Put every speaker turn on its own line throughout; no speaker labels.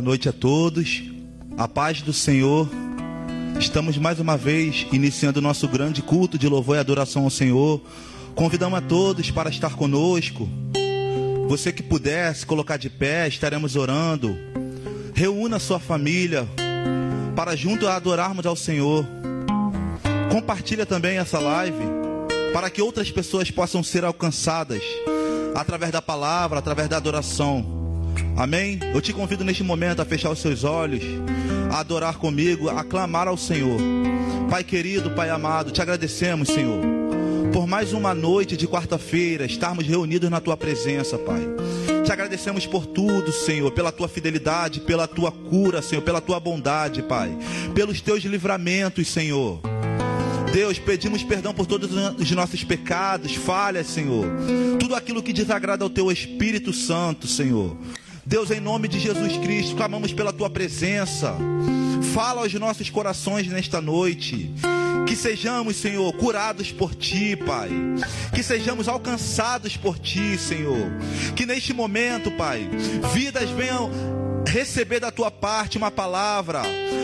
Boa noite a todos. A paz do Senhor. Estamos mais uma vez iniciando o nosso grande culto de louvor e adoração ao Senhor. Convidamos a todos para estar conosco. Você que puder se colocar de pé, estaremos orando. Reúna sua família para junto adorarmos ao Senhor. Compartilha também essa live para que outras pessoas possam ser alcançadas através da palavra, através da adoração. Amém? Eu te convido neste momento a fechar os seus olhos, a adorar comigo, a clamar ao Senhor. Pai querido, Pai amado, te agradecemos, Senhor, por mais uma noite de quarta-feira estarmos reunidos na tua presença, Pai. Te agradecemos por tudo, Senhor, pela tua fidelidade, pela tua cura, Senhor, pela tua bondade, Pai, pelos teus livramentos, Senhor. Deus, pedimos perdão por todos os nossos pecados, falhas, Senhor. Tudo aquilo que desagrada ao teu Espírito Santo, Senhor. Deus, em nome de Jesus Cristo, clamamos pela tua presença. Fala aos nossos corações nesta noite. Que sejamos, Senhor, curados por Ti, Pai. Que sejamos alcançados por Ti, Senhor. Que neste momento, Pai, vidas venham receber da tua parte uma palavra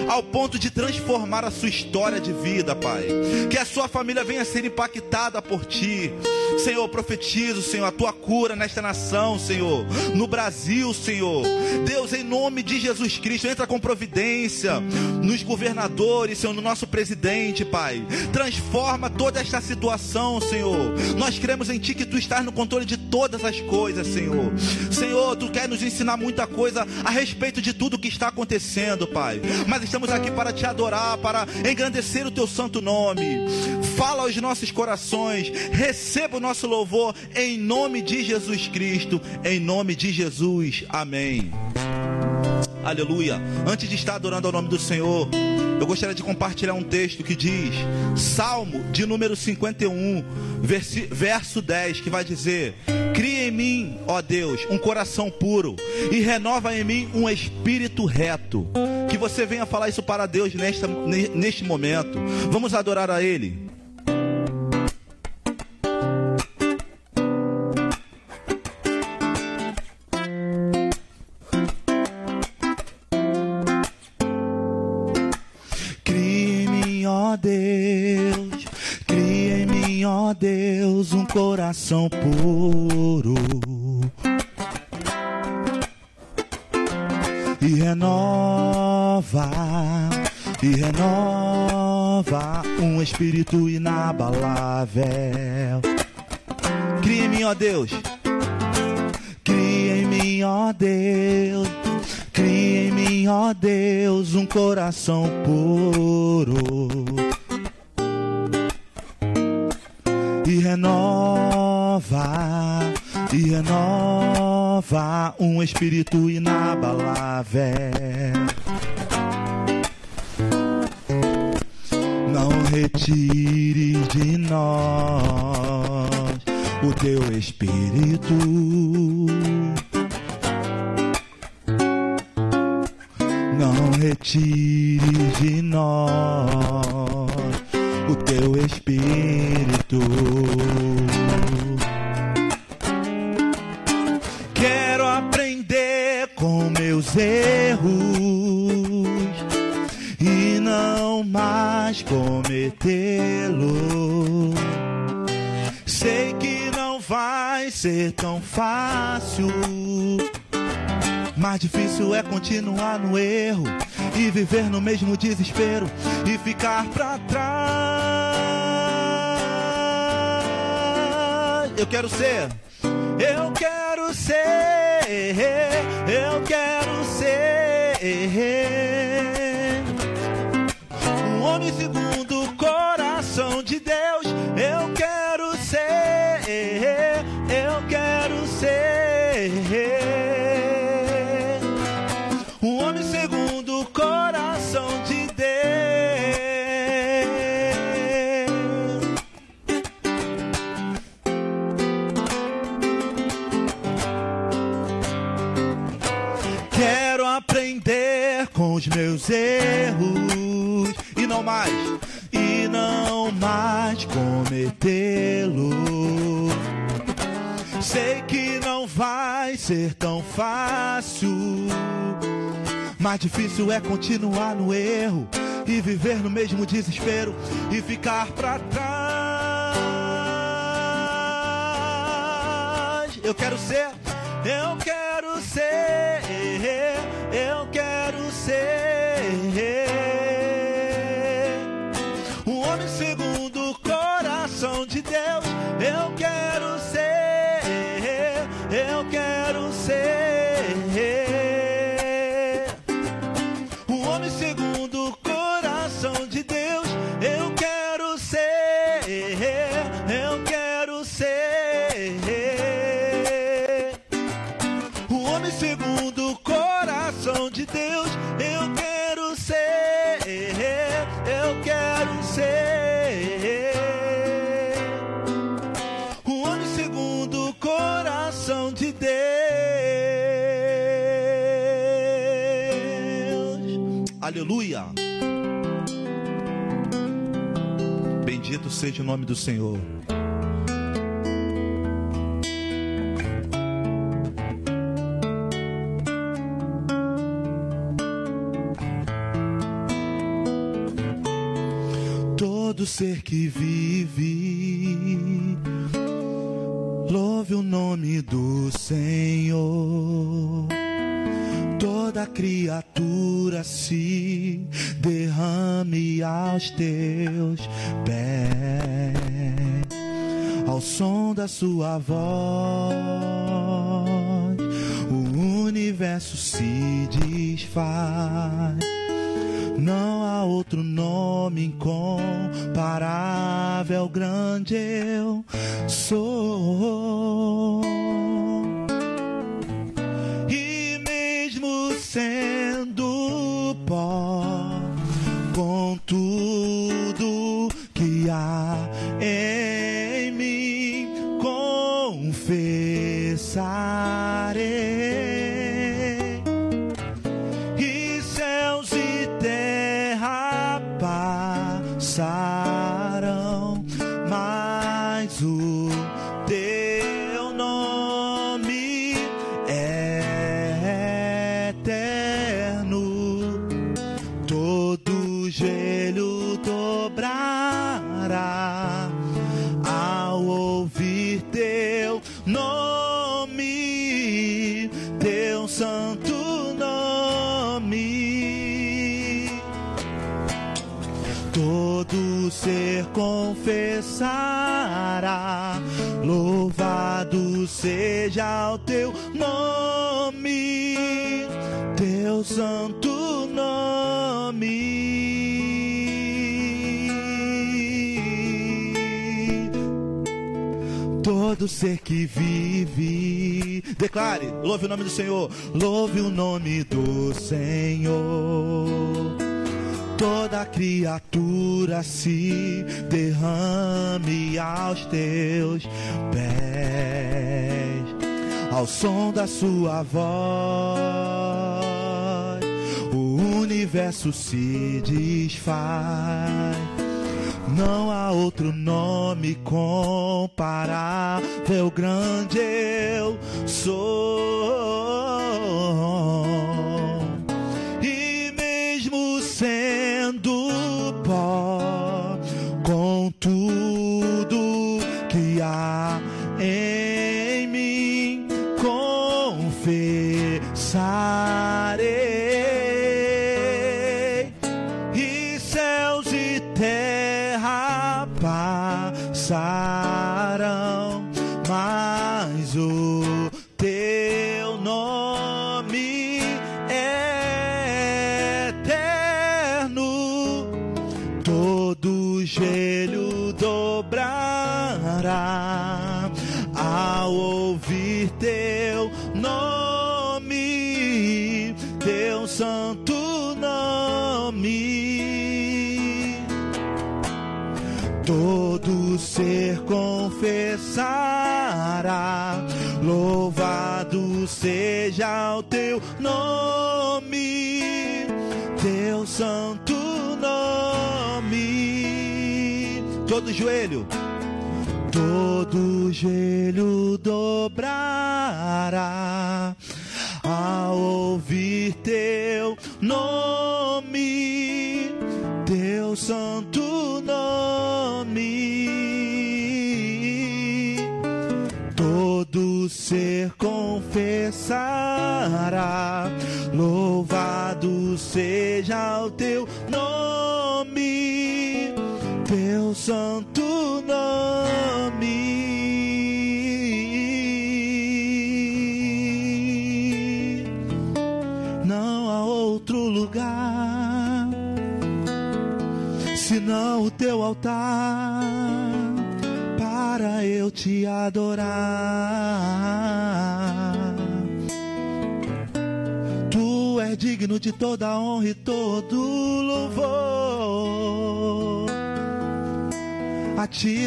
ao ponto de transformar a sua história de vida, Pai. Que a sua família venha ser impactada por ti. Senhor, profetizo, Senhor, a tua cura nesta nação, Senhor, no Brasil, Senhor. Deus, em nome de Jesus Cristo, entra com providência nos governadores, Senhor, no nosso presidente, Pai. Transforma toda esta situação, Senhor. Nós cremos em Ti que Tu estás no controle de todas as coisas, Senhor. Senhor, Tu quer nos ensinar muita coisa a respeito de tudo que está acontecendo, Pai. Mas estamos aqui para Te adorar, para engrandecer o Teu santo nome. Fala aos nossos corações, receba o nosso louvor em nome de Jesus Cristo, em nome de Jesus. Amém. Aleluia. Antes de estar adorando ao nome do Senhor, eu gostaria de compartilhar um texto que diz, Salmo de número 51, verso 10, que vai dizer: Cria em mim, ó Deus, um coração puro e renova em mim um espírito reto. Que você venha falar isso para Deus nesta, neste momento. Vamos adorar a Ele. Coração puro. E renova, e renova um espírito inabalável. Cria em mim, ó Deus, cria em mim, ó Deus, cria em mim, ó Deus, um coração puro renova, e renova um espírito inabalável. Não retire de nós o teu espírito. Não retire de nós o teu espírito. Quero aprender com meus erros e não mais cometê-los. Sei que não vai ser tão fácil. Mais difícil é continuar no erro e viver no mesmo desespero e ficar pra trás. Eu quero ser, eu quero ser, eu quero ser um homem segundo o coração de Deus. Os meus erros e não mais, e não mais cometê-lo. Sei que não vai ser tão fácil, Mais difícil é continuar no erro e viver no mesmo desespero e ficar para trás. Eu quero ser, eu quero ser, eu quero ser um homem segundo o coração de Deus. Eu quero Aleluia. Bendito seja o nome do Senhor. Todo ser que vive, louve o nome do Senhor. Toda criatura se derrame aos teus pés, ao som da sua voz, o universo se desfaz. Não há outro nome incomparável, grande eu sou. Sendo pó, com tudo que há em seja o teu nome, teu santo nome. Todo ser que vive, declare, louve o nome do Senhor, louve o nome do Senhor. Toda criatura se derrame aos teus pés, ao som da sua voz, o universo se desfaz. Não há outro nome comparável, grande eu sou.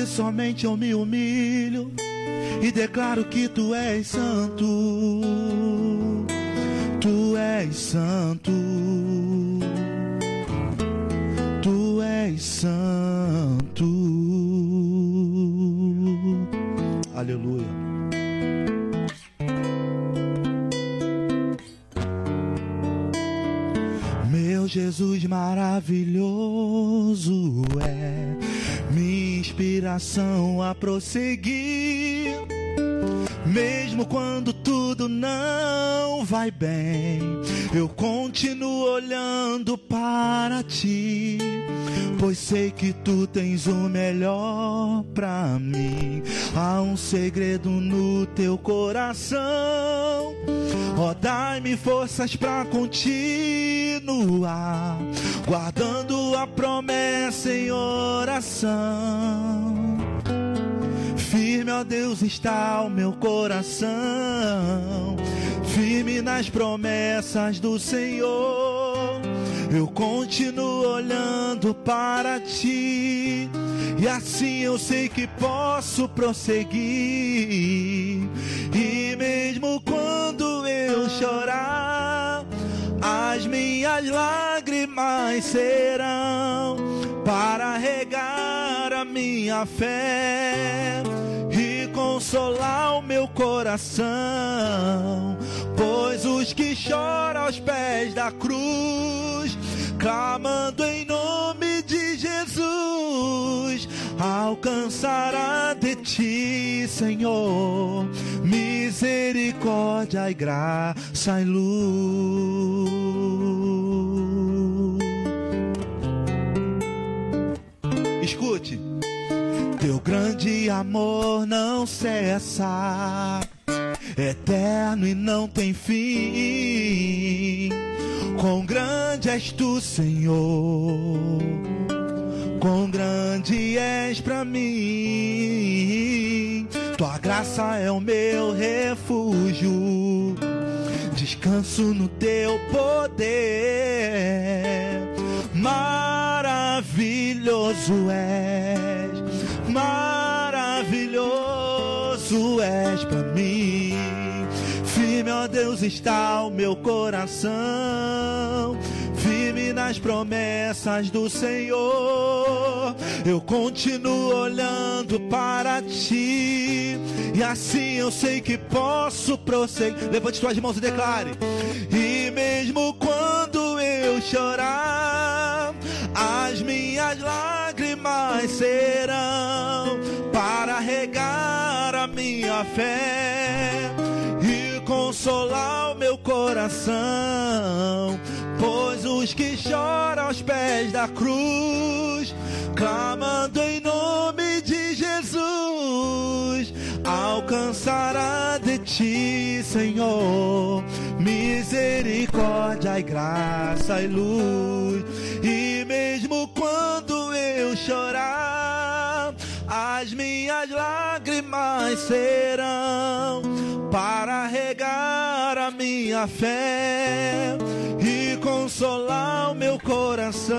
Somente eu me humilho e declaro que tu és santo. Tu és santo. Tu és santo. Aleluia. Meu Jesus maravilhoso inspiração a prosseguir. Mesmo quando tudo não vai bem, eu continuo olhando para ti, pois sei que tu tens o melhor pra mim. Há um segredo no teu coração. Ó, dai-me forças pra continuar, guardando a promessa em oração. Firme, ó Deus, está o meu coração, firme nas promessas do Senhor. Eu continuo olhando para ti, e assim eu sei que posso prosseguir. E mesmo quando eu chorar, as minhas lágrimas serão para regar a minha fé e consolar o meu coração. Pois os que choram aos pés da cruz, clamando em nome de Jesus, alcançará de ti, Senhor, misericórdia e graça e luz. Escute, teu grande amor não cessa, eterno e não tem fim. Quão grande és tu, Senhor, quão grande és para mim. Tua graça é o meu refúgio, descanso no teu poder. Maravilhoso és, maravilhoso és para mim. Firme, ó Deus, está o meu coração. Nas promessas do Senhor. Eu continuo olhando para ti. E assim eu sei que posso prosseguir. Levante suas mãos e declare. E mesmo quando eu chorar, as minhas lágrimas serão para regar a minha fé e consolar o meu coração. Os que choram aos pés da cruz, clamando em nome de Jesus, alcançará de ti, Senhor, misericórdia e graça e luz. E mesmo quando eu chorar, as minhas lágrimas serão para regar a minha fé consolar o meu coração.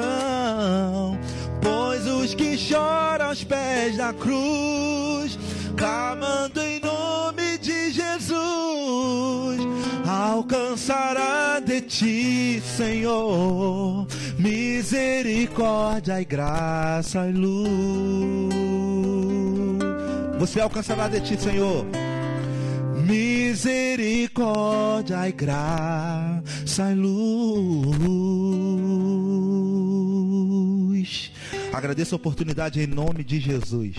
Pois os que choram aos pés da cruz, clamando em nome de Jesus, alcançará de ti, Senhor, misericórdia e graça e luz. Você alcançará de ti, Senhor, misericórdia e graça e luz. Agradeço a oportunidade em nome de Jesus.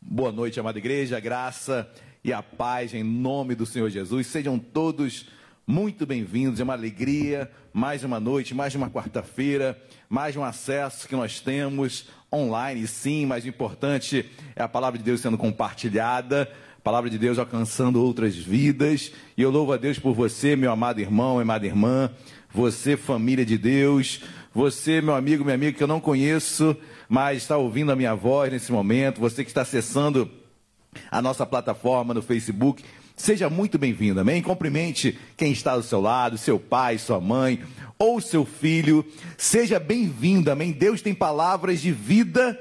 Boa noite, amada igreja, graça e a paz em nome do Senhor Jesus. Sejam todos muito bem-vindos. É uma alegria, mais uma noite, mais uma quarta-feira, mais um acesso que nós temos online, sim, mas o importante é a palavra de Deus sendo compartilhada, a palavra de Deus alcançando outras vidas. E eu louvo a Deus por você, meu amado irmão, amada irmã, você, família de Deus, você, meu amigo, minha amiga que eu não conheço, mas está ouvindo a minha voz nesse momento, você que está acessando a nossa plataforma no Facebook, seja muito bem-vindo, amém? Cumprimente quem está do seu lado, seu pai, sua mãe ou seu filho, seja bem-vindo, amém? Deus tem palavras de vida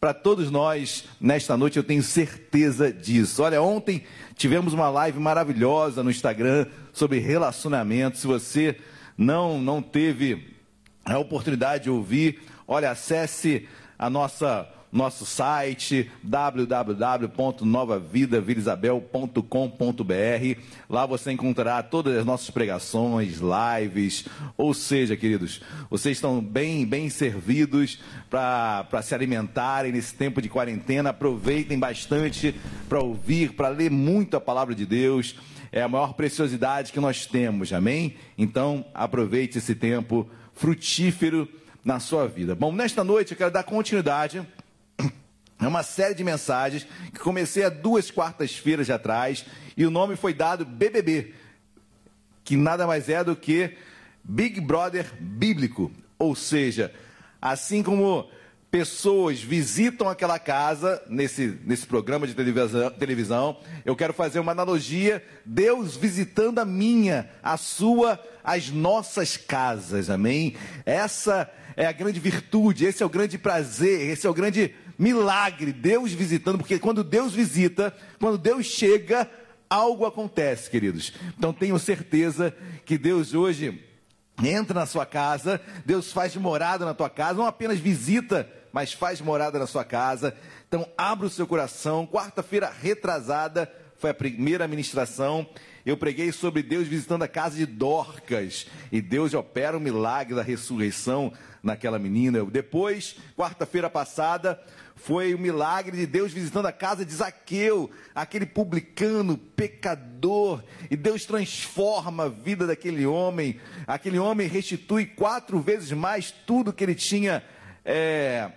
para todos nós nesta noite, eu tenho certeza disso. Olha, ontem tivemos uma live maravilhosa no Instagram sobre relacionamento. Se você não não teve a oportunidade de ouvir, olha, acesse a nossa nosso site www.novavidavilisabel.com.br. Lá você encontrará todas as nossas pregações, lives, ou seja, queridos, vocês estão bem bem servidos para se alimentarem nesse tempo de quarentena. Aproveitem bastante para ouvir, para ler muito a palavra de Deus. É a maior preciosidade que nós temos, amém? Então, aproveite esse tempo frutífero na sua vida. Bom, nesta noite eu quero dar continuidade a uma série de mensagens que comecei há duas quartas-feiras atrás e o nome foi dado BBB, que nada mais é do que Big Brother Bíblico. Ou seja, assim como pessoas visitam aquela casa nesse, nesse programa de televisão, televisão, eu quero fazer uma analogia: Deus visitando a minha, a sua, as nossas casas, amém? Essa é a grande virtude, esse é o grande prazer, esse é o grande milagre, Deus visitando, porque quando Deus visita, quando Deus chega, algo acontece, queridos. Então tenho certeza que Deus hoje entra na sua casa, Deus faz morada na tua casa, não apenas visita, mas faz morada na sua casa. Então abra o seu coração. Quarta-feira retrasada foi a primeira ministração. Eu preguei sobre Deus visitando a casa de Dorcas e Deus opera o milagre da ressurreição naquela menina. Depois, quarta-feira passada, foi o milagre de Deus visitando a casa de Zaqueu, aquele publicano, pecador, e Deus transforma a vida daquele homem. Aquele homem restitui quatro vezes mais tudo que ele tinha é,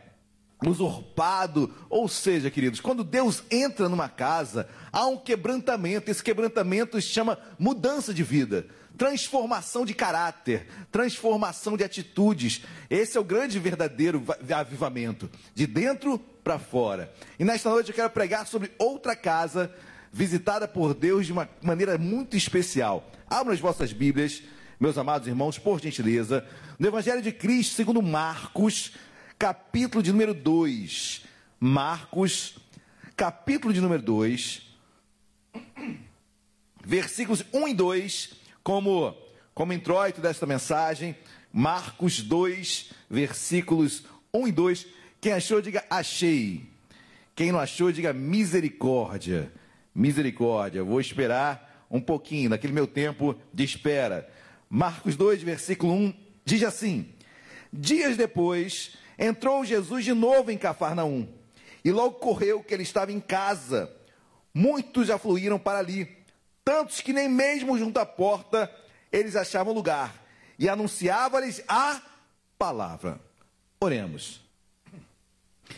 usurpado. Ou seja, queridos, quando Deus entra numa casa, há um quebrantamento. Esse quebrantamento se chama mudança de vida transformação de caráter, transformação de atitudes. Esse é o grande verdadeiro avivamento, de dentro para fora. E nesta noite eu quero pregar sobre outra casa visitada por Deus de uma maneira muito especial. Abram as vossas Bíblias, meus amados irmãos, por gentileza, no Evangelho de Cristo, segundo Marcos, capítulo de número 2. Marcos, capítulo de número 2, versículos 1 e 2 como, como introito desta mensagem, Marcos 2, versículos 1 e 2. Quem achou, diga achei. Quem não achou, diga misericórdia. Misericórdia. Vou esperar um pouquinho, naquele meu tempo de espera. Marcos 2, versículo 1, diz assim: Dias depois, entrou Jesus de novo em Cafarnaum, e logo correu que ele estava em casa. Muitos afluíram para ali tantos que nem mesmo junto à porta eles achavam lugar, e anunciava-lhes a palavra. Oremos.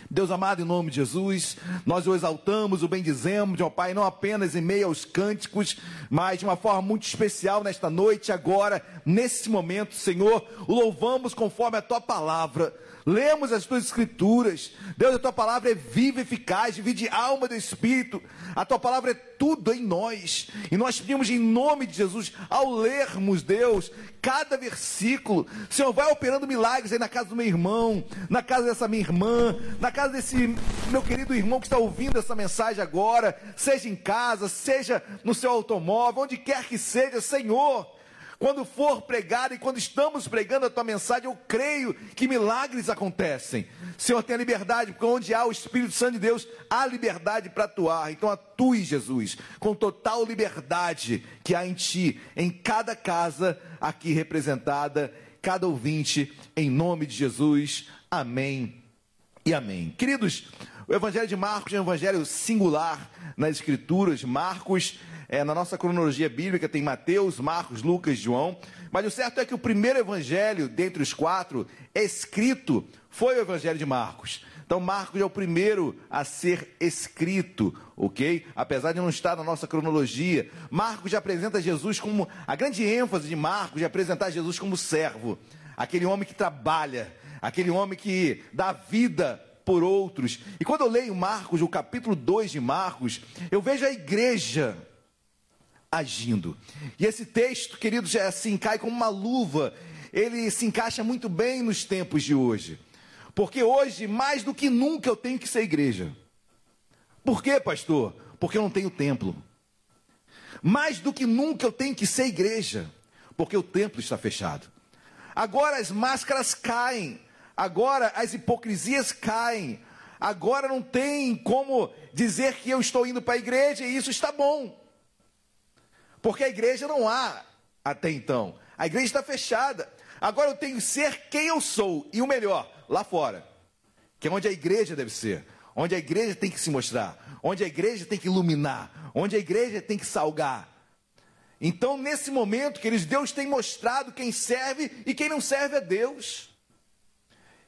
Deus amado, em nome de Jesus, nós o exaltamos, o bendizemos, ó Pai, não apenas em meio aos cânticos, mas de uma forma muito especial nesta noite, agora, nesse momento, Senhor, o louvamos conforme a tua palavra lemos as tuas escrituras. Deus, a tua palavra é viva, eficaz, divide alma do espírito. A tua palavra é tudo em nós. E nós pedimos em nome de Jesus, ao lermos, Deus, cada versículo, Senhor, vai operando milagres aí na casa do meu irmão, na casa dessa minha irmã, na casa desse meu querido irmão que está ouvindo essa mensagem agora, seja em casa, seja no seu automóvel, onde quer que seja, Senhor Quando for pregar e quando estamos pregando a tua mensagem, eu creio que milagres acontecem. Senhor, tenha liberdade, porque onde há o Espírito Santo de Deus, há liberdade para atuar. Então atue, Jesus, com total liberdade que há em ti, em cada casa aqui representada, cada ouvinte, em nome de Jesus. Amém e amém. Queridos, o Evangelho de Marcos é um evangelho singular nas Escrituras. Marcos, é, na nossa cronologia bíblica, tem Mateus, Marcos, Lucas, João. Mas o certo é que o primeiro evangelho, dentre os quatro, escrito, foi o Evangelho de Marcos. Então, Marcos é o primeiro a ser escrito, ok? Apesar de não estar na nossa cronologia, Marcos já apresenta Jesus como. A grande ênfase de Marcos é apresentar Jesus como servo, aquele homem que trabalha, aquele homem que dá vida por outros. E quando eu leio Marcos, o capítulo 2 de Marcos, eu vejo a igreja agindo. E esse texto, queridos, já assim cai como uma luva. Ele se encaixa muito bem nos tempos de hoje. Porque hoje, mais do que nunca, eu tenho que ser igreja. Por quê, pastor? Porque eu não tenho templo. Mais do que nunca eu tenho que ser igreja, porque o templo está fechado. Agora as máscaras caem, Agora as hipocrisias caem. Agora não tem como dizer que eu estou indo para a igreja e isso está bom. Porque a igreja não há até então. A igreja está fechada. Agora eu tenho que ser quem eu sou. E o melhor, lá fora. Que é onde a igreja deve ser. Onde a igreja tem que se mostrar. Onde a igreja tem que iluminar. Onde a igreja tem que salgar. Então, nesse momento, queridos, Deus tem mostrado quem serve e quem não serve a Deus.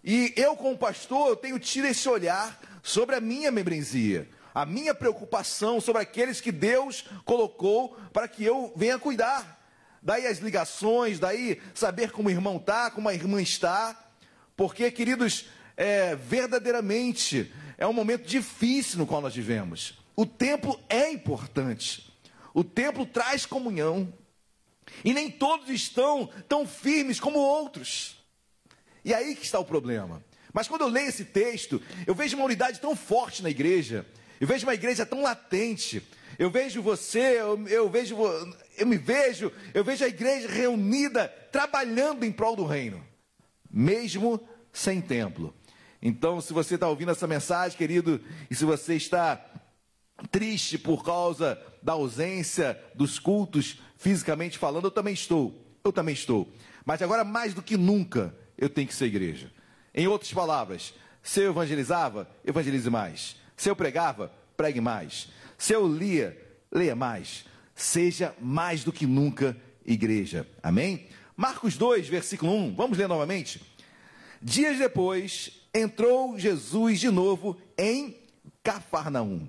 E eu, como pastor, eu tenho tido esse olhar sobre a minha membresia, a minha preocupação sobre aqueles que Deus colocou para que eu venha cuidar. Daí as ligações, daí saber como o irmão está, como a irmã está. Porque, queridos, é, verdadeiramente é um momento difícil no qual nós vivemos. O templo é importante. O templo traz comunhão. E nem todos estão tão firmes como outros. E aí que está o problema. Mas quando eu leio esse texto, eu vejo uma unidade tão forte na igreja, eu vejo uma igreja tão latente, eu vejo você, eu, eu, vejo, eu me vejo, eu vejo a igreja reunida, trabalhando em prol do reino, mesmo sem templo. Então, se você está ouvindo essa mensagem, querido, e se você está triste por causa da ausência dos cultos, fisicamente falando, eu também estou. Eu também estou. Mas agora, mais do que nunca, eu tenho que ser igreja. Em outras palavras, se eu evangelizava, evangelize mais. Se eu pregava, pregue mais. Se eu lia, leia mais. Seja mais do que nunca igreja. Amém? Marcos 2, versículo 1. Vamos ler novamente. Dias depois, entrou Jesus de novo em Cafarnaum.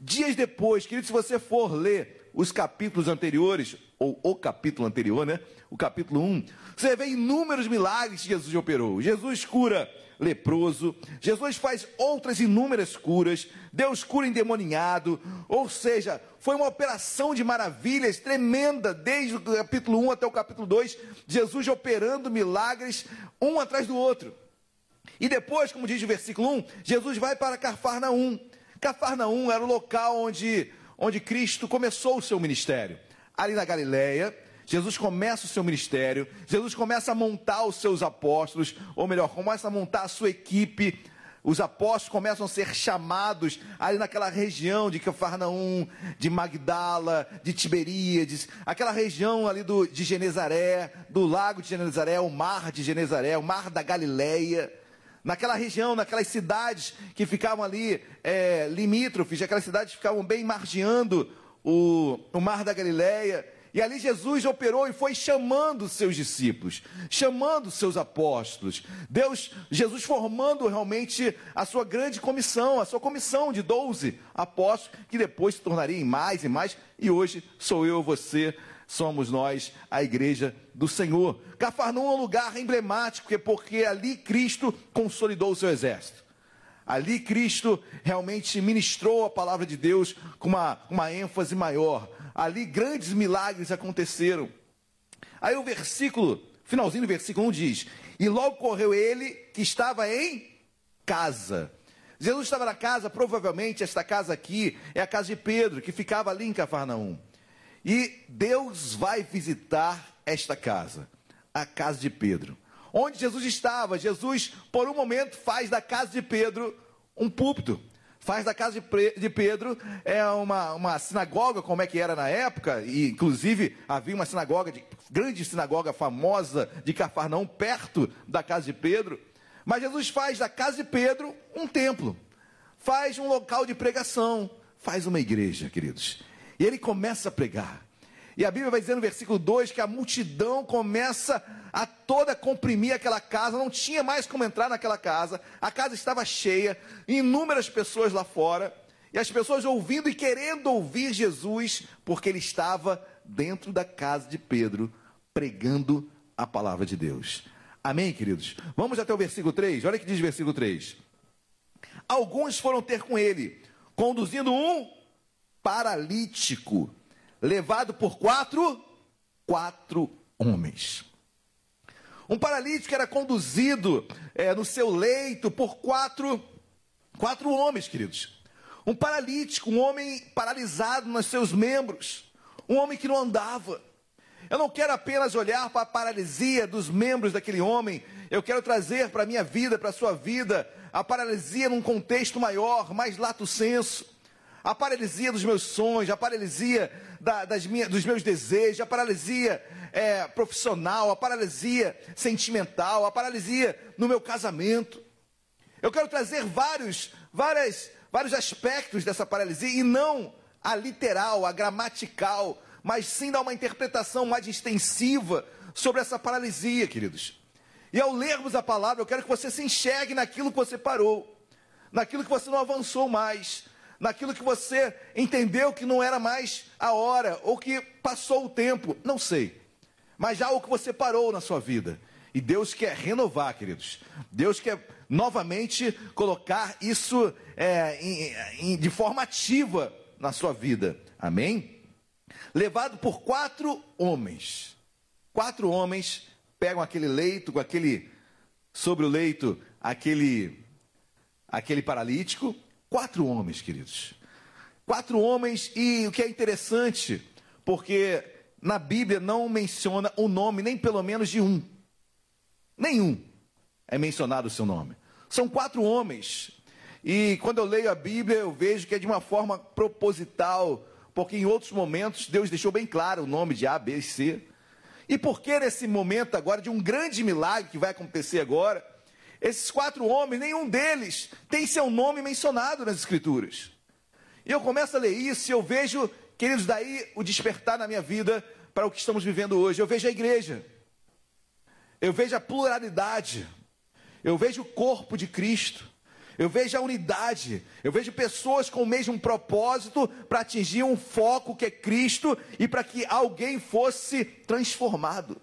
Dias depois, querido, se você for ler os capítulos anteriores, ou o capítulo anterior, né? O capítulo 1, você vê inúmeros milagres que Jesus operou. Jesus cura leproso, Jesus faz outras inúmeras curas, Deus cura endemoninhado, ou seja, foi uma operação de maravilhas tremenda, desde o capítulo 1 até o capítulo 2, Jesus operando milagres um atrás do outro. E depois, como diz o versículo 1, Jesus vai para Cafarnaum. Cafarnaum era o local onde, onde Cristo começou o seu ministério ali na Galileia. Jesus começa o seu ministério, Jesus começa a montar os seus apóstolos, ou melhor, começa a montar a sua equipe. Os apóstolos começam a ser chamados ali naquela região de Cafarnaum, de Magdala, de Tiberíades, aquela região ali do, de Genezaré, do lago de Genezaré, o mar de Genezaré, o mar da Galileia naquela região, naquelas cidades que ficavam ali é, limítrofes, aquelas cidades que ficavam bem margeando o, o mar da Galileia. E ali Jesus operou e foi chamando seus discípulos, chamando seus apóstolos. Deus, Jesus formando realmente a sua grande comissão, a sua comissão de 12 apóstolos, que depois se tornaria em mais e mais. E hoje sou eu, você, somos nós, a igreja do Senhor. Cafarnaum é um lugar emblemático, porque ali Cristo consolidou o seu exército. Ali Cristo realmente ministrou a palavra de Deus com uma, uma ênfase maior. Ali grandes milagres aconteceram. Aí o versículo, finalzinho do versículo 1 diz: E logo correu ele que estava em casa. Jesus estava na casa, provavelmente esta casa aqui é a casa de Pedro, que ficava ali em Cafarnaum. E Deus vai visitar esta casa, a casa de Pedro. Onde Jesus estava, Jesus, por um momento, faz da casa de Pedro um púlpito. Faz da casa de Pedro é uma, uma sinagoga, como é que era na época, e inclusive havia uma sinagoga, de, grande sinagoga famosa de Cafarnaum, perto da casa de Pedro. Mas Jesus faz da casa de Pedro um templo, faz um local de pregação, faz uma igreja, queridos. E ele começa a pregar. E a Bíblia vai dizer no versículo 2 que a multidão começa a toda comprimir aquela casa, não tinha mais como entrar naquela casa, a casa estava cheia, inúmeras pessoas lá fora, e as pessoas ouvindo e querendo ouvir Jesus, porque ele estava dentro da casa de Pedro, pregando a palavra de Deus. Amém, queridos? Vamos até o versículo 3, olha o que diz o versículo 3. Alguns foram ter com ele, conduzindo um paralítico levado por quatro, quatro homens. Um paralítico era conduzido é, no seu leito por quatro, quatro homens, queridos. Um paralítico, um homem paralisado nos seus membros, um homem que não andava. Eu não quero apenas olhar para a paralisia dos membros daquele homem, eu quero trazer para a minha vida, para a sua vida, a paralisia num contexto maior, mais lato senso a paralisia dos meus sonhos, a paralisia da, das minhas, dos meus desejos, a paralisia é, profissional, a paralisia sentimental, a paralisia no meu casamento. Eu quero trazer vários, várias, vários aspectos dessa paralisia e não a literal, a gramatical, mas sim dar uma interpretação mais extensiva sobre essa paralisia, queridos. E ao lermos a palavra, eu quero que você se enxergue naquilo que você parou, naquilo que você não avançou mais, naquilo que você entendeu que não era mais a hora, ou que passou o tempo, não sei. Mas já o que você parou na sua vida. E Deus quer renovar, queridos. Deus quer novamente colocar isso é, em, em, de forma ativa na sua vida. Amém? Levado por quatro homens. Quatro homens pegam aquele leito, com aquele sobre o leito, aquele aquele paralítico, Quatro homens, queridos. Quatro homens, e o que é interessante, porque na Bíblia não menciona o nome nem pelo menos de um. Nenhum é mencionado o seu nome. São quatro homens. E quando eu leio a Bíblia, eu vejo que é de uma forma proposital, porque em outros momentos Deus deixou bem claro o nome de A, B e C. E porque nesse momento agora de um grande milagre que vai acontecer agora, esses quatro homens, nenhum deles tem seu nome mencionado nas Escrituras. E eu começo a ler isso e eu vejo, queridos, daí o despertar na minha vida para o que estamos vivendo hoje. Eu vejo a igreja, eu vejo a pluralidade, eu vejo o corpo de Cristo, eu vejo a unidade, eu vejo pessoas com o mesmo propósito para atingir um foco que é Cristo e para que alguém fosse transformado.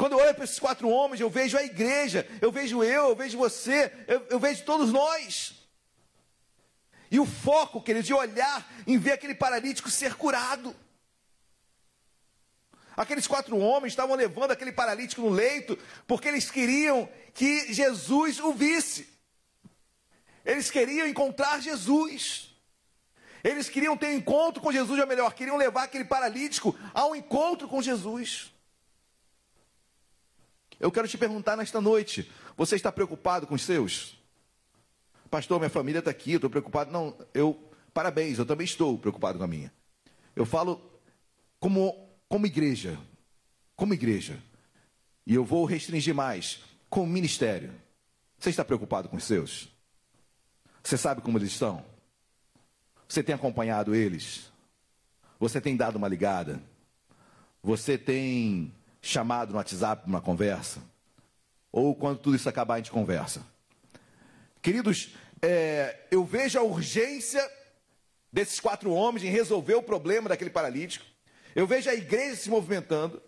Quando eu olho para esses quatro homens, eu vejo a igreja, eu vejo eu, eu vejo você, eu, eu vejo todos nós. E o foco, querido, de olhar em ver aquele paralítico ser curado. Aqueles quatro homens estavam levando aquele paralítico no leito, porque eles queriam que Jesus o visse. Eles queriam encontrar Jesus. Eles queriam ter encontro com Jesus, ou melhor, queriam levar aquele paralítico ao encontro com Jesus. Eu quero te perguntar nesta noite: você está preocupado com os seus? Pastor, minha família está aqui, eu estou preocupado. Não, eu, parabéns, eu também estou preocupado com a minha. Eu falo como, como igreja, como igreja. E eu vou restringir mais, como ministério. Você está preocupado com os seus? Você sabe como eles estão? Você tem acompanhado eles? Você tem dado uma ligada? Você tem chamado no WhatsApp para uma conversa? Ou quando tudo isso acabar, a gente conversa? Queridos, é, eu vejo a urgência desses quatro homens em resolver o problema daquele paralítico. Eu vejo a igreja se movimentando.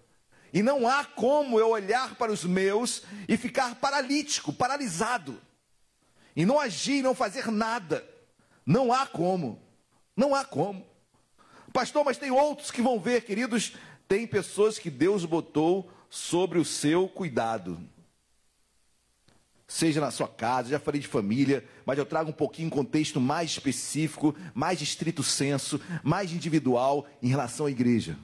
E não há como eu olhar para os meus e ficar paralítico, paralisado. E não agir, não fazer nada. Não há como. Não há como. Pastor, mas tem outros que vão ver, queridos, tem pessoas que Deus botou sobre o seu cuidado. Seja na sua casa, já falei de família, mas eu trago um pouquinho um contexto mais específico, mais de estrito senso, mais individual em relação à igreja.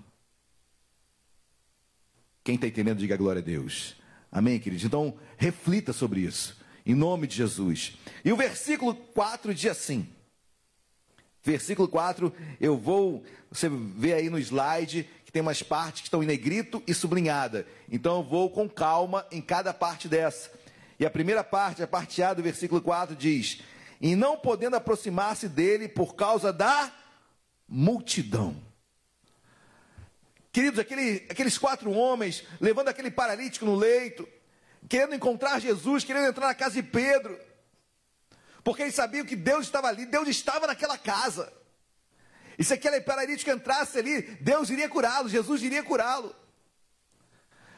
Quem está entendendo, diga glória a Deus. Amém, queridos? Então, reflita sobre isso, em nome de Jesus. E o versículo 4 diz assim: Versículo 4, eu vou, você vê aí no slide tem umas partes que estão em negrito e sublinhada. Então eu vou com calma em cada parte dessa. E a primeira parte, a parte A do versículo 4 diz: "E não podendo aproximar-se dele por causa da multidão". Queridos, aquele, aqueles quatro homens levando aquele paralítico no leito, querendo encontrar Jesus, querendo entrar na casa de Pedro porque eles sabiam que Deus estava ali, Deus estava naquela casa. E se aquele paralítico entrasse ali, Deus iria curá-lo, Jesus iria curá-lo.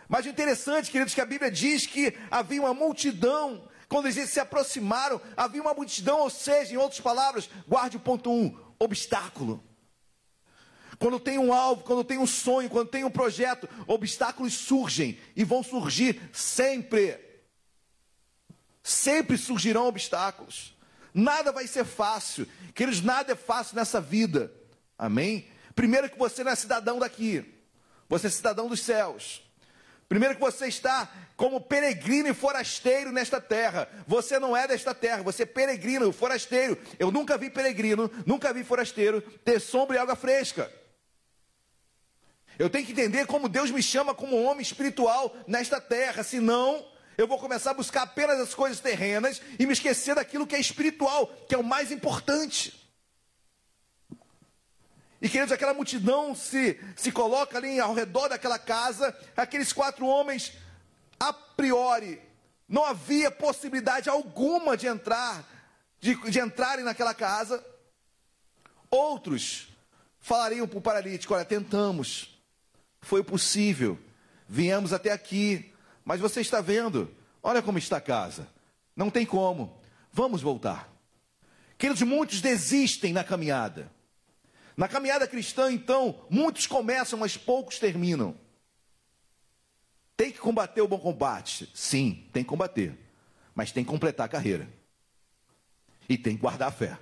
Mas o interessante, queridos, que a Bíblia diz que havia uma multidão, quando eles se aproximaram, havia uma multidão, ou seja, em outras palavras, guarde o ponto 1, um, obstáculo. Quando tem um alvo, quando tem um sonho, quando tem um projeto, obstáculos surgem e vão surgir sempre. Sempre surgirão obstáculos. Nada vai ser fácil. Queridos, nada é fácil nessa vida. Amém? Primeiro que você não é cidadão daqui. Você é cidadão dos céus. Primeiro que você está como peregrino e forasteiro nesta terra. Você não é desta terra, você é peregrino, forasteiro. Eu nunca vi peregrino, nunca vi forasteiro ter sombra e água fresca. Eu tenho que entender como Deus me chama como homem espiritual nesta terra, senão eu vou começar a buscar apenas as coisas terrenas e me esquecer daquilo que é espiritual, que é o mais importante. E queridos, aquela multidão se, se coloca ali ao redor daquela casa, aqueles quatro homens, a priori, não havia possibilidade alguma de entrar, de, de entrarem naquela casa. Outros falariam para o paralítico: olha, tentamos, foi possível, viemos até aqui, mas você está vendo, olha como está a casa. Não tem como. Vamos voltar. Queridos, muitos desistem na caminhada. Na caminhada cristã, então, muitos começam, mas poucos terminam. Tem que combater o bom combate? Sim, tem que combater. Mas tem que completar a carreira. E tem que guardar a fé.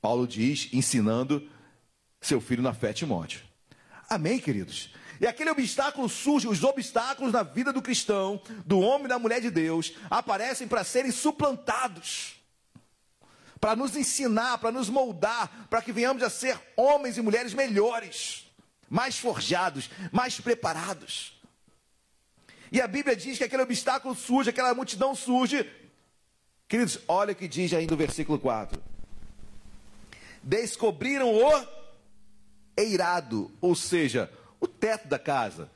Paulo diz, ensinando seu filho na fé, Timóteo. Amém, queridos? E aquele obstáculo surge, os obstáculos na vida do cristão, do homem e da mulher de Deus, aparecem para serem suplantados, para nos ensinar, para nos moldar, para que venhamos a ser homens e mulheres melhores, mais forjados, mais preparados. E a Bíblia diz que aquele obstáculo surge, aquela multidão surge. Queridos, olha o que diz ainda o versículo 4. Descobriram o eirado, ou seja, o teto da casa,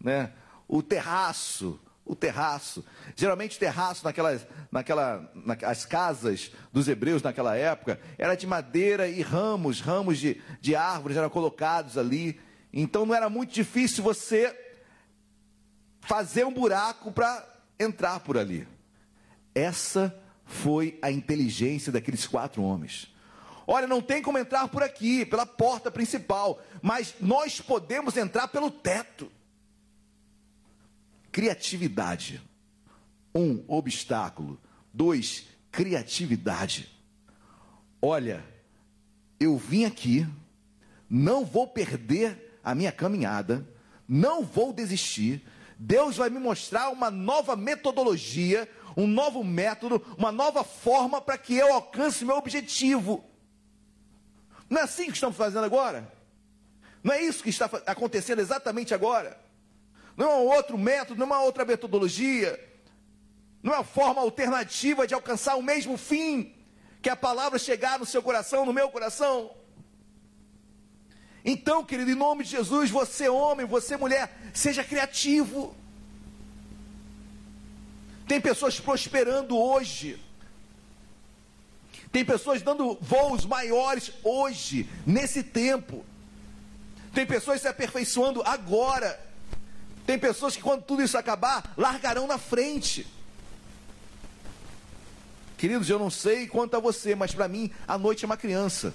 né? o terraço, o terraço. Geralmente terraço naquelas, naquela, nas casas dos hebreus naquela época era de madeira e ramos, ramos de, de árvores eram colocados ali. Então não era muito difícil você fazer um buraco para entrar por ali. Essa foi a inteligência daqueles quatro homens. Olha, não tem como entrar por aqui, pela porta principal, mas nós podemos entrar pelo teto. Criatividade. Um, obstáculo. Dois, criatividade. Olha, eu vim aqui, não vou perder a minha caminhada, não vou desistir. Deus vai me mostrar uma nova metodologia, um novo método, uma nova forma para que eu alcance meu objetivo. Não é assim que estamos fazendo agora? Não é isso que está acontecendo exatamente agora? Não é um outro método, não é uma outra metodologia, não é uma forma alternativa de alcançar o mesmo fim, que a palavra chegar no seu coração, no meu coração. Então, querido, em nome de Jesus, você homem, você mulher, seja criativo. Tem pessoas prosperando hoje tem pessoas dando voos maiores hoje, nesse tempo. Tem pessoas se aperfeiçoando agora. Tem pessoas que, quando tudo isso acabar, largarão na frente. Queridos, eu não sei quanto a você, mas para mim, a noite é uma criança.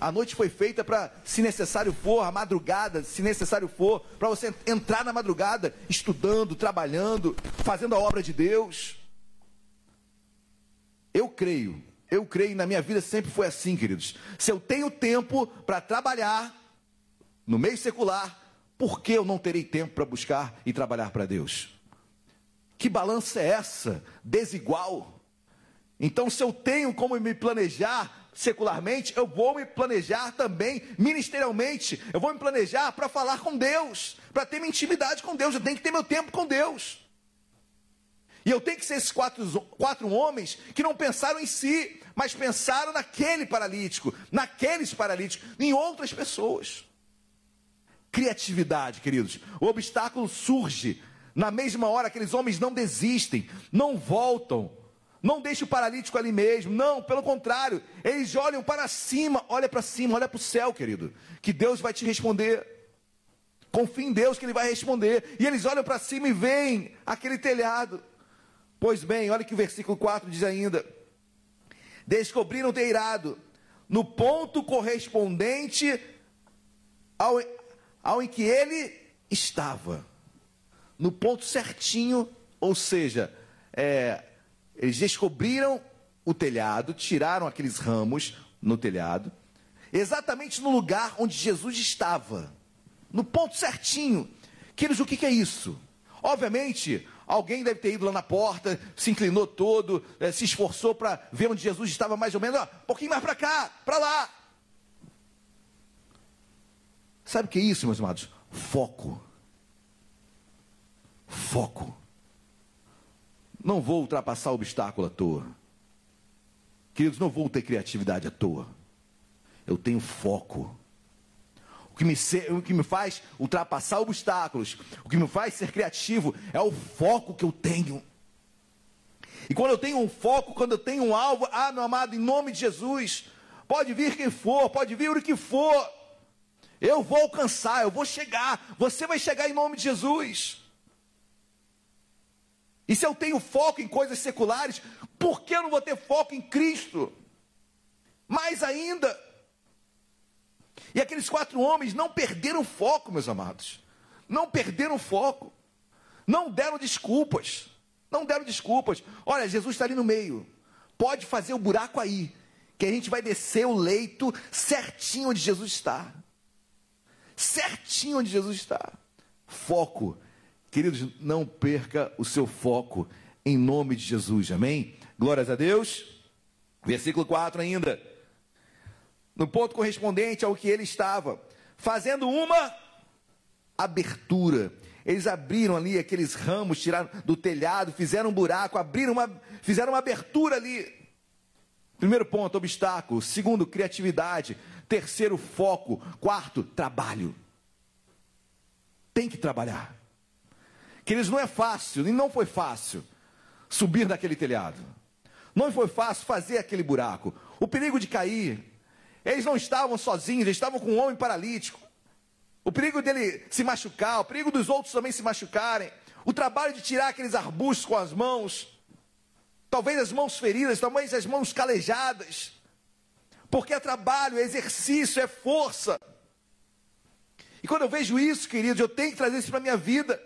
A noite foi feita para, se necessário for, a madrugada, se necessário for, para você entrar na madrugada, estudando, trabalhando, fazendo a obra de Deus. Eu creio, eu creio, na minha vida sempre foi assim, queridos. Se eu tenho tempo para trabalhar no meio secular, por que eu não terei tempo para buscar e trabalhar para Deus? Que balança é essa? Desigual. Então, se eu tenho como me planejar secularmente, eu vou me planejar também ministerialmente. Eu vou me planejar para falar com Deus, para ter minha intimidade com Deus. Eu tenho que ter meu tempo com Deus. E eu tenho que ser esses quatro, quatro homens que não pensaram em si, mas pensaram naquele paralítico, naqueles paralíticos, em outras pessoas. Criatividade, queridos. O obstáculo surge. Na mesma hora, aqueles homens não desistem, não voltam, não deixam o paralítico ali mesmo. Não, pelo contrário, eles olham para cima, olha para cima, olha para o céu, querido. Que Deus vai te responder. Confia em Deus que Ele vai responder. E eles olham para cima e veem aquele telhado. Pois bem, olha que o versículo 4 diz ainda: Descobriram o teirado no ponto correspondente ao, ao em que ele estava. No ponto certinho, ou seja, é, eles descobriram o telhado, tiraram aqueles ramos no telhado, exatamente no lugar onde Jesus estava, no ponto certinho. Queridos, o que, é isso? Obviamente, alguém deve ter ido lá na porta, se inclinou todo, eh, se esforçou para ver onde Jesus estava mais ou menos, um pouquinho mais para cá, para lá. Sabe o que é isso, meus amados? Foco. Foco. Não vou ultrapassar o obstáculo à toa. Queridos, não vou ter criatividade à toa. Eu tenho foco. O que, me, o que me faz ultrapassar obstáculos, o que me faz ser criativo, é o foco que eu tenho. E quando eu tenho um foco, quando eu tenho um alvo, ah, meu amado, em nome de Jesus, pode vir quem for, pode vir o que for, eu vou alcançar, eu vou chegar, você vai chegar em nome de Jesus. E se eu tenho foco em coisas seculares, por que eu não vou ter foco em Cristo? Mais ainda, e aqueles quatro homens não perderam foco, meus amados. Não perderam foco. Não deram desculpas. Não deram desculpas. Olha, Jesus está ali no meio. Pode fazer o buraco aí. Que a gente vai descer o leito certinho onde Jesus está certinho onde Jesus está. Foco. Queridos, não perca o seu foco em nome de Jesus, amém? Glórias a Deus. Versículo 4 ainda. No ponto correspondente ao que ele estava, fazendo uma abertura. Eles abriram ali aqueles ramos, tiraram do telhado, fizeram um buraco, abriram uma, fizeram uma abertura ali. Primeiro ponto, obstáculo. Segundo, criatividade. Terceiro, foco. Quarto, trabalho. Tem que trabalhar. Queridos, não é fácil, e não foi fácil subir daquele telhado. Não foi fácil fazer aquele buraco. O perigo de cair. Eles não estavam sozinhos, eles estavam com um homem paralítico. O perigo dele se machucar, o perigo dos outros também se machucarem. O trabalho de tirar aqueles arbustos com as mãos. Talvez as mãos feridas, talvez as mãos calejadas. Porque é trabalho, é exercício, é força. E quando eu vejo isso, queridos, eu tenho que trazer isso para a minha vida.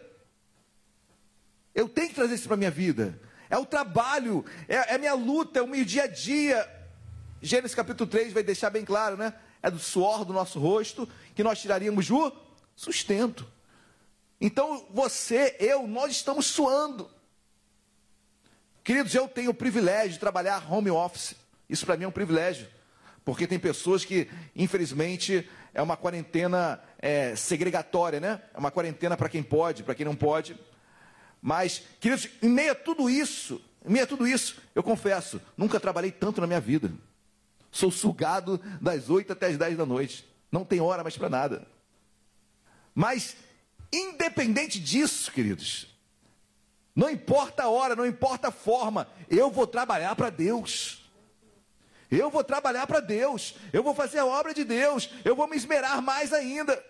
Eu tenho que trazer isso para a minha vida. É o trabalho, é, é a minha luta, é o meu dia a dia. Gênesis capítulo 3 vai deixar bem claro, né? É do suor do nosso rosto que nós tiraríamos o sustento. Então você, eu, nós estamos suando. Queridos, eu tenho o privilégio de trabalhar home office. Isso para mim é um privilégio. Porque tem pessoas que, infelizmente, é uma quarentena é, segregatória, né? É uma quarentena para quem pode, para quem não pode. Mas, queridos, em meio a tudo isso, em meio a tudo isso, eu confesso, nunca trabalhei tanto na minha vida. Sou sugado das 8 até as 10 da noite. Não tem hora mais para nada. Mas, independente disso, queridos, não importa a hora, não importa a forma, eu vou trabalhar para Deus. Eu vou trabalhar para Deus, eu vou fazer a obra de Deus, eu vou me esmerar mais ainda.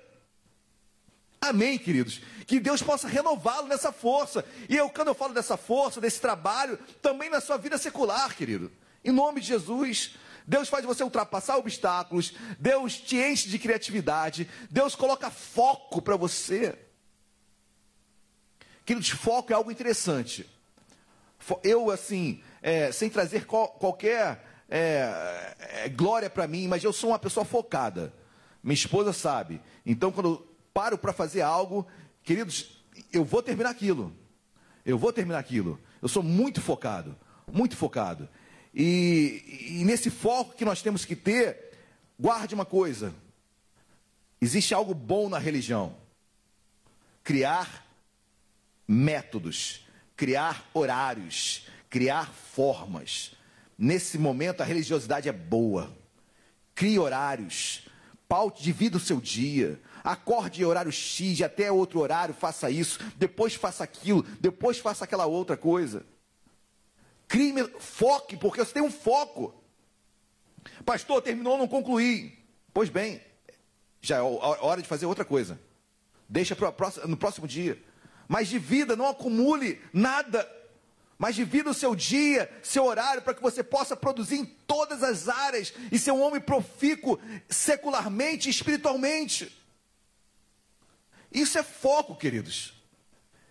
Amém, queridos? Que Deus possa renová-lo nessa força. E eu, quando eu falo dessa força, desse trabalho, também na sua vida secular, querido. Em nome de Jesus, Deus faz você ultrapassar obstáculos, Deus te enche de criatividade, Deus coloca foco para você. Queridos, foco é algo interessante. Eu, assim, é, sem trazer qual, qualquer é, é glória para mim, mas eu sou uma pessoa focada. Minha esposa sabe. Então, quando paro para fazer algo, queridos, eu vou terminar aquilo. Eu vou terminar aquilo. Eu sou muito focado, muito focado. E, e nesse foco que nós temos que ter, guarde uma coisa: existe algo bom na religião. Criar métodos, criar horários, criar formas. Nesse momento a religiosidade é boa. Crie horários, paute, divida o seu dia. Acorde em horário X, até outro horário, faça isso, depois faça aquilo, depois faça aquela outra coisa. Crie, foque, porque você tem um foco. Pastor, terminou, não concluí. Pois bem, já é hora de fazer outra coisa. Deixa pro, no próximo dia. Mas de vida, não acumule nada. Mas divida o seu dia, seu horário, para que você possa produzir em todas as áreas e ser um homem profícuo secularmente e espiritualmente. Isso é foco, queridos.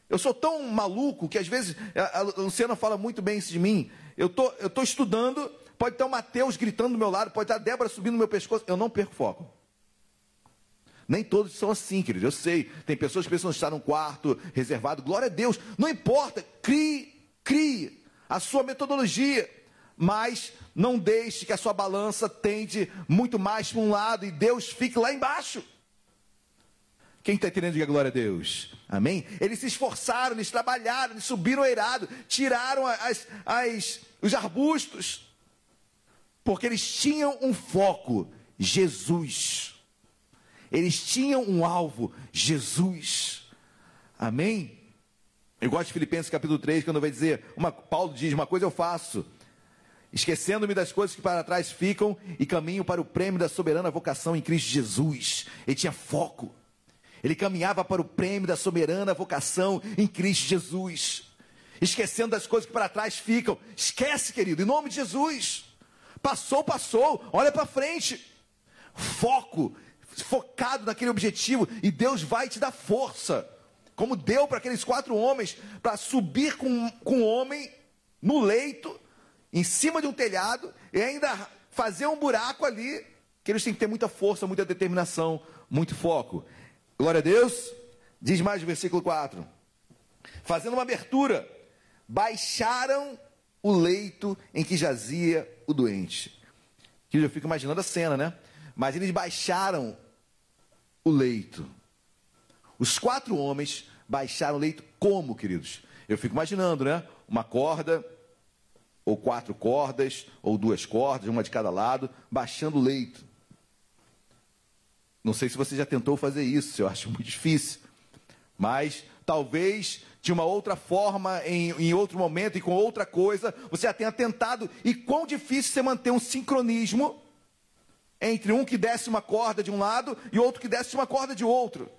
Eu sou tão maluco que às vezes a Luciana fala muito bem isso de mim. Eu tô, eu tô estudando, pode estar o Mateus gritando do meu lado, pode estar a Débora subindo no meu pescoço, eu não perco foco. Nem todos são assim, queridos. Eu sei. Tem pessoas que precisam estar num quarto reservado. Glória a Deus. Não importa. Crie, crie a sua metodologia. Mas não deixe que a sua balança tende muito mais para um lado e Deus fique lá embaixo. Quem está entendendo, diga glória a Deus. Amém? Eles se esforçaram, eles trabalharam, eles subiram o eirado, tiraram as, as, os arbustos, porque eles tinham um foco: Jesus. Eles tinham um alvo: Jesus. Amém? Eu gosto de Filipenses capítulo 3, quando vai dizer, uma, Paulo diz: Uma coisa eu faço, esquecendo-me das coisas que para trás ficam e caminho para o prêmio da soberana vocação em Cristo Jesus. Ele tinha foco. Ele caminhava para o prêmio da soberana vocação em Cristo Jesus. Esquecendo das coisas que para trás ficam. Esquece, querido, em nome de Jesus. Passou, passou, olha para frente. Foco, focado naquele objetivo, e Deus vai te dar força. Como deu para aqueles quatro homens, para subir com, com um homem no leito, em cima de um telhado, e ainda fazer um buraco ali, que eles têm que ter muita força, muita determinação, muito foco. Glória a Deus. Diz mais o versículo 4. Fazendo uma abertura, baixaram o leito em que jazia o doente. Que eu fico imaginando a cena, né? Mas eles baixaram o leito. Os quatro homens baixaram o leito como, queridos? Eu fico imaginando, né? Uma corda, ou quatro cordas, ou duas cordas, uma de cada lado, baixando o leito. Não sei se você já tentou fazer isso, eu acho muito difícil. Mas talvez de uma outra forma, em, em outro momento e com outra coisa, você já tenha tentado. E quão difícil você manter um sincronismo entre um que desce uma corda de um lado e outro que desce uma corda de outro.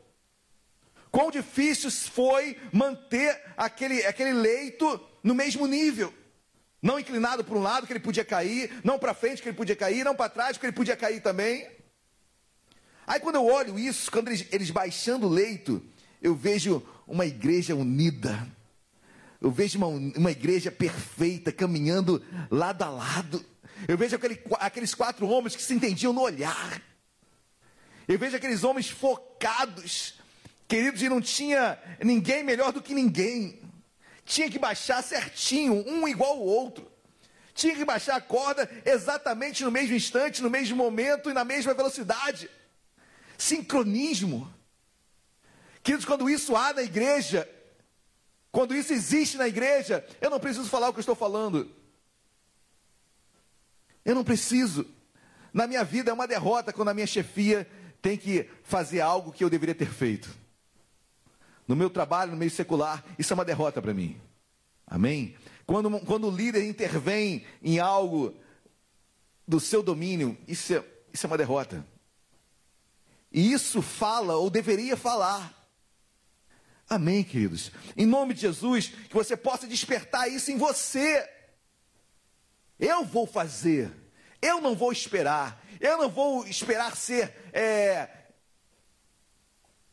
Quão difícil foi manter aquele, aquele leito no mesmo nível. Não inclinado para um lado que ele podia cair, não para frente que ele podia cair, não para trás que ele podia cair também. Aí quando eu olho isso, quando eles, eles baixando o leito, eu vejo uma igreja unida. Eu vejo uma, uma igreja perfeita, caminhando lado a lado. Eu vejo aquele, aqueles quatro homens que se entendiam no olhar. Eu vejo aqueles homens focados, queridos, e não tinha ninguém melhor do que ninguém. Tinha que baixar certinho, um igual ao outro. Tinha que baixar a corda exatamente no mesmo instante, no mesmo momento e na mesma velocidade sincronismo. Queridos, quando isso há na igreja, quando isso existe na igreja, eu não preciso falar o que eu estou falando. Eu não preciso. Na minha vida é uma derrota quando a minha chefia tem que fazer algo que eu deveria ter feito. No meu trabalho, no meio secular, isso é uma derrota para mim. Amém? Quando, quando o líder intervém em algo do seu domínio, isso é, isso é uma derrota. E isso fala, ou deveria falar. Amém, queridos? Em nome de Jesus, que você possa despertar isso em você. Eu vou fazer, eu não vou esperar, eu não vou esperar ser é,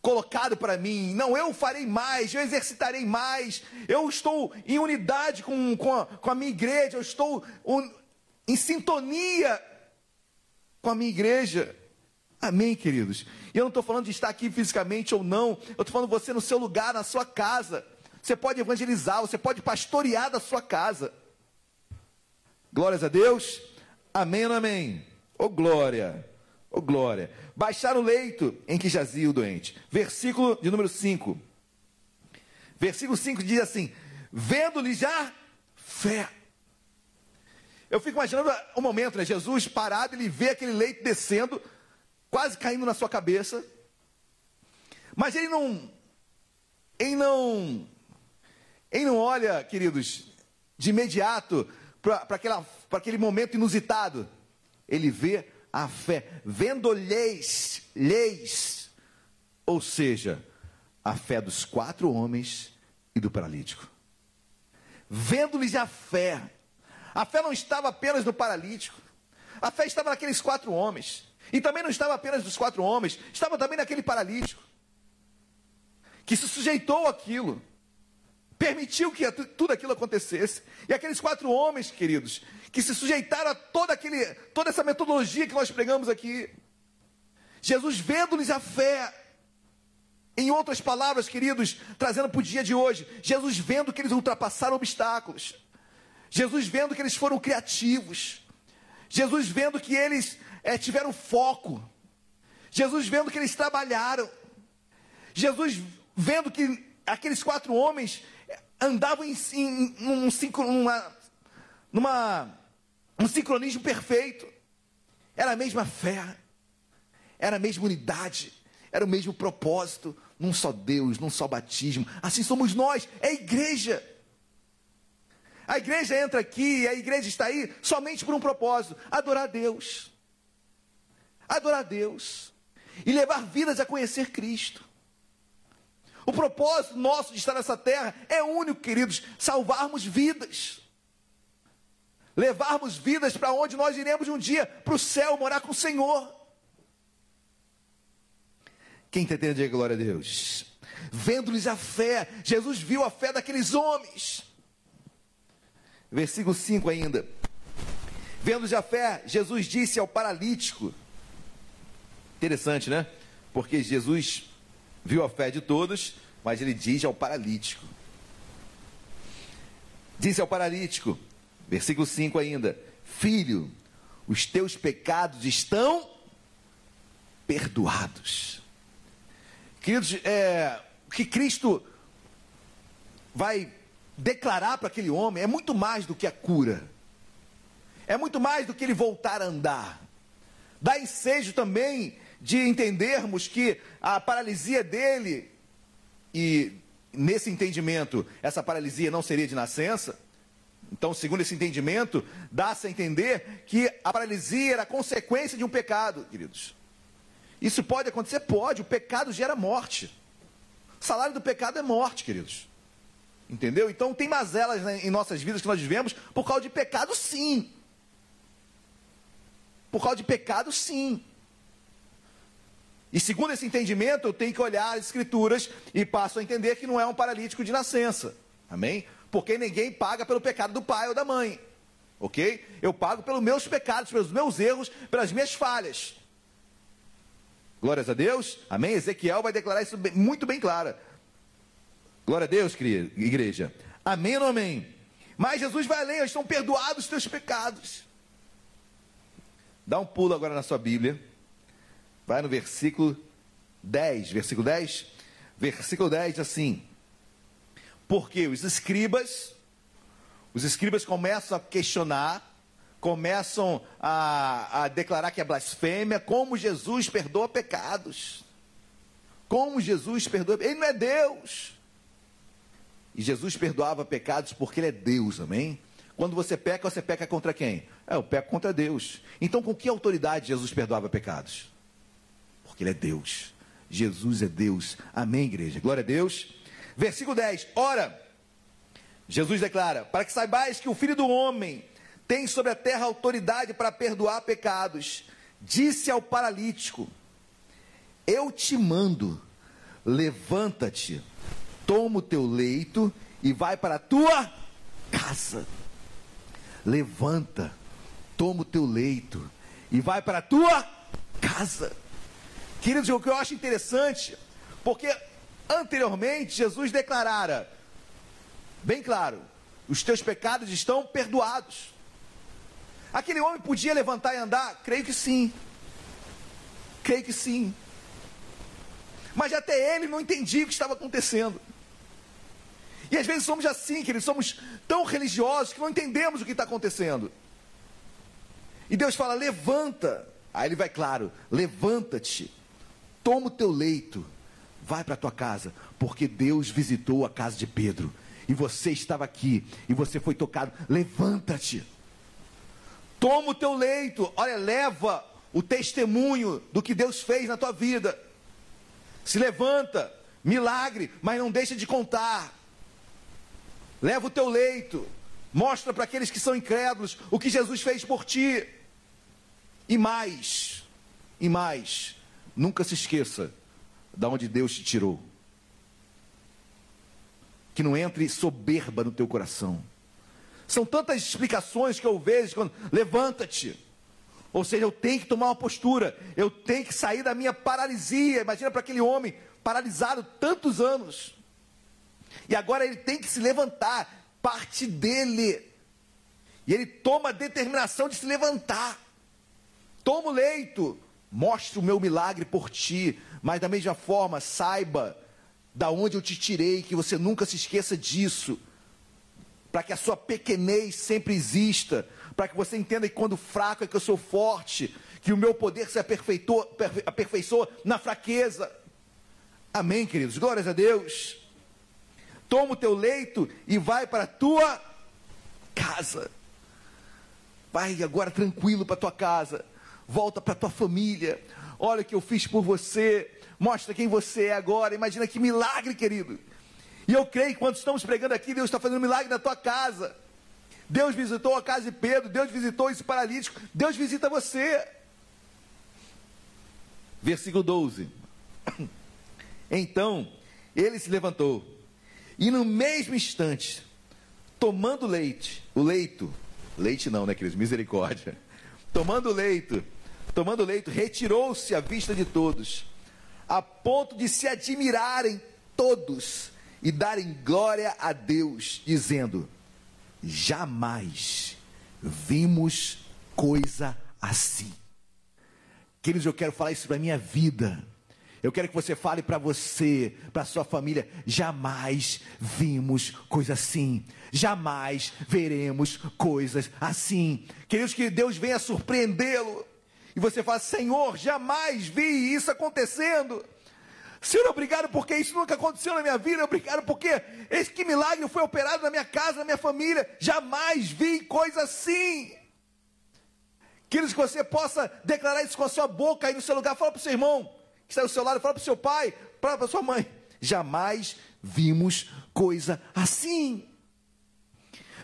colocado para mim. Não, eu farei mais, eu exercitarei mais. Eu estou em unidade com, com, a, com a minha igreja, eu estou un, em sintonia com a minha igreja. Amém, queridos? E eu não estou falando de estar aqui fisicamente ou não, eu estou falando você no seu lugar, na sua casa. Você pode evangelizar, você pode pastorear da sua casa. Glórias a Deus. Amém ou amém? Ô oh, glória, oh, glória. Baixar o leito em que jazia o doente. Versículo de número 5. Versículo 5 diz assim: Vendo-lhe já fé. Eu fico imaginando o um momento, né? Jesus parado, ele vê aquele leito descendo quase caindo na sua cabeça. Mas ele não, ele não, ele não olha, queridos, de imediato para aquele momento inusitado. Ele vê a fé, vendo leis, ou seja, a fé dos quatro homens e do paralítico. Vendo-lhes a fé, a fé não estava apenas no paralítico, a fé estava naqueles quatro homens. E também não estava apenas dos quatro homens, estava também naquele paralítico, que se sujeitou àquilo, permitiu que tudo aquilo acontecesse. E aqueles quatro homens, queridos, que se sujeitaram a toda, aquele, toda essa metodologia que nós pregamos aqui. Jesus vendo-lhes a fé, em outras palavras, queridos, trazendo para o dia de hoje, Jesus vendo que eles ultrapassaram obstáculos, Jesus vendo que eles foram criativos, Jesus vendo que eles é, tiveram foco. Jesus vendo que eles trabalharam. Jesus vendo que aqueles quatro homens andavam em, em, numa, numa, um sincronismo perfeito. Era a mesma fé, era a mesma unidade, era o mesmo propósito, num só Deus, num só batismo. Assim somos nós, é a igreja. A igreja entra aqui, a igreja está aí somente por um propósito: adorar a Deus adorar Deus e levar vidas a conhecer Cristo. O propósito nosso de estar nessa terra é único, queridos: salvarmos vidas. Levarmos vidas para onde nós iremos um dia, para o céu, morar com o Senhor. Quem está entendendo, glória a Deus. Vendo-lhes a fé, Jesus viu a fé daqueles homens. Versículo 5 ainda. Vendo-lhes a fé, Jesus disse ao paralítico: Interessante, né? Porque Jesus viu a fé de todos, mas ele diz ao paralítico. Disse ao paralítico, versículo 5 ainda: Filho, os teus pecados estão perdoados. Queridos, é, o que Cristo vai declarar para aquele homem é muito mais do que a cura, é muito mais do que ele voltar a andar. Dá ensejo também de entendermos que a paralisia dele, e nesse entendimento, essa paralisia não seria de nascença. Então, segundo esse entendimento, dá-se a entender que a paralisia era consequência de um pecado, queridos. Isso pode acontecer? Pode. O pecado gera morte. O salário do pecado é morte, queridos. Entendeu? Então, tem mazelas em nossas vidas que nós vivemos por causa de pecado, sim. Por causa de pecado, sim. E segundo esse entendimento, eu tenho que olhar as escrituras e passo a entender que não é um paralítico de nascença. Amém? Porque ninguém paga pelo pecado do pai ou da mãe. Ok? Eu pago pelos meus pecados, pelos meus erros, pelas minhas falhas. Glórias a Deus. Amém? Ezequiel vai declarar isso muito bem claro. Glória a Deus, igreja. Amém ou amém? Mas Jesus vai além, estão perdoados os teus pecados. Dá um pulo agora na sua Bíblia. Vai no versículo 10, versículo 10. Versículo 10 diz assim: Porque os escribas, os escribas começam a questionar, começam a, a declarar que é blasfêmia, como Jesus perdoa pecados. Como Jesus perdoa, ele não é Deus. E Jesus perdoava pecados porque ele é Deus, amém? Quando você peca, você peca contra quem? É, eu peco contra Deus. Então, com que autoridade Jesus perdoava pecados? porque Ele é Deus. Jesus é Deus. Amém, igreja? Glória a Deus. Versículo 10. Ora, Jesus declara: Para que saibais que o Filho do Homem tem sobre a terra autoridade para perdoar pecados, disse ao paralítico: Eu te mando, levanta-te, toma o teu leito e vai para a tua casa. Levanta, toma o teu leito e vai para a tua casa. Queridos, o que eu acho interessante, porque anteriormente Jesus declarara, bem claro, os teus pecados estão perdoados. Aquele homem podia levantar e andar? Creio que sim. Creio que sim. Mas até ele não entendia o que estava acontecendo. E às vezes somos assim, queridos, somos tão religiosos que não entendemos o que está acontecendo. E Deus fala: levanta. Aí ele vai, claro, levanta-te, toma o teu leito, vai para a tua casa, porque Deus visitou a casa de Pedro. E você estava aqui, e você foi tocado. Levanta-te, toma o teu leito, olha, leva o testemunho do que Deus fez na tua vida. Se levanta, milagre, mas não deixa de contar. Leva o teu leito, mostra para aqueles que são incrédulos o que Jesus fez por ti. E mais, e mais, nunca se esqueça da onde Deus te tirou. Que não entre soberba no teu coração. São tantas explicações que eu vejo quando levanta-te. Ou seja, eu tenho que tomar uma postura, eu tenho que sair da minha paralisia. Imagina para aquele homem paralisado tantos anos. E agora ele tem que se levantar, parte dele. E ele toma a determinação de se levantar. Toma o leito, mostre o meu milagre por ti, mas da mesma forma, saiba da onde eu te tirei, que você nunca se esqueça disso. Para que a sua pequenez sempre exista, para que você entenda que quando fraco é que eu sou forte, que o meu poder se aperfeiçoa, aperfeiçoa na fraqueza. Amém, queridos? Glórias a Deus. Toma o teu leito e vai para a tua casa. Vai agora tranquilo para a tua casa. Volta para a tua família. Olha o que eu fiz por você. Mostra quem você é agora. Imagina que milagre, querido. E eu creio que quando estamos pregando aqui, Deus está fazendo um milagre na tua casa. Deus visitou a casa de Pedro, Deus visitou esse paralítico, Deus visita você. Versículo 12. Então, ele se levantou, e no mesmo instante, tomando leite, o leito, leite não, né, queridos? Misericórdia. Tomando leito, tomando leito, retirou-se à vista de todos, a ponto de se admirarem todos e darem glória a Deus, dizendo: jamais vimos coisa assim. Queridos, eu quero falar isso para a minha vida. Eu quero que você fale para você, para sua família, jamais vimos coisa assim. Jamais veremos coisas assim. Queridos, que Deus venha surpreendê-lo. E você fala, Senhor, jamais vi isso acontecendo. Senhor, obrigado porque isso nunca aconteceu na minha vida. Obrigado porque esse que milagre foi operado na minha casa, na minha família. Jamais vi coisa assim. Queridos, que você possa declarar isso com a sua boca aí no seu lugar. Fala para o seu irmão que está ao seu lado. Fala para o seu pai. Fala para a sua mãe. Jamais vimos coisa assim.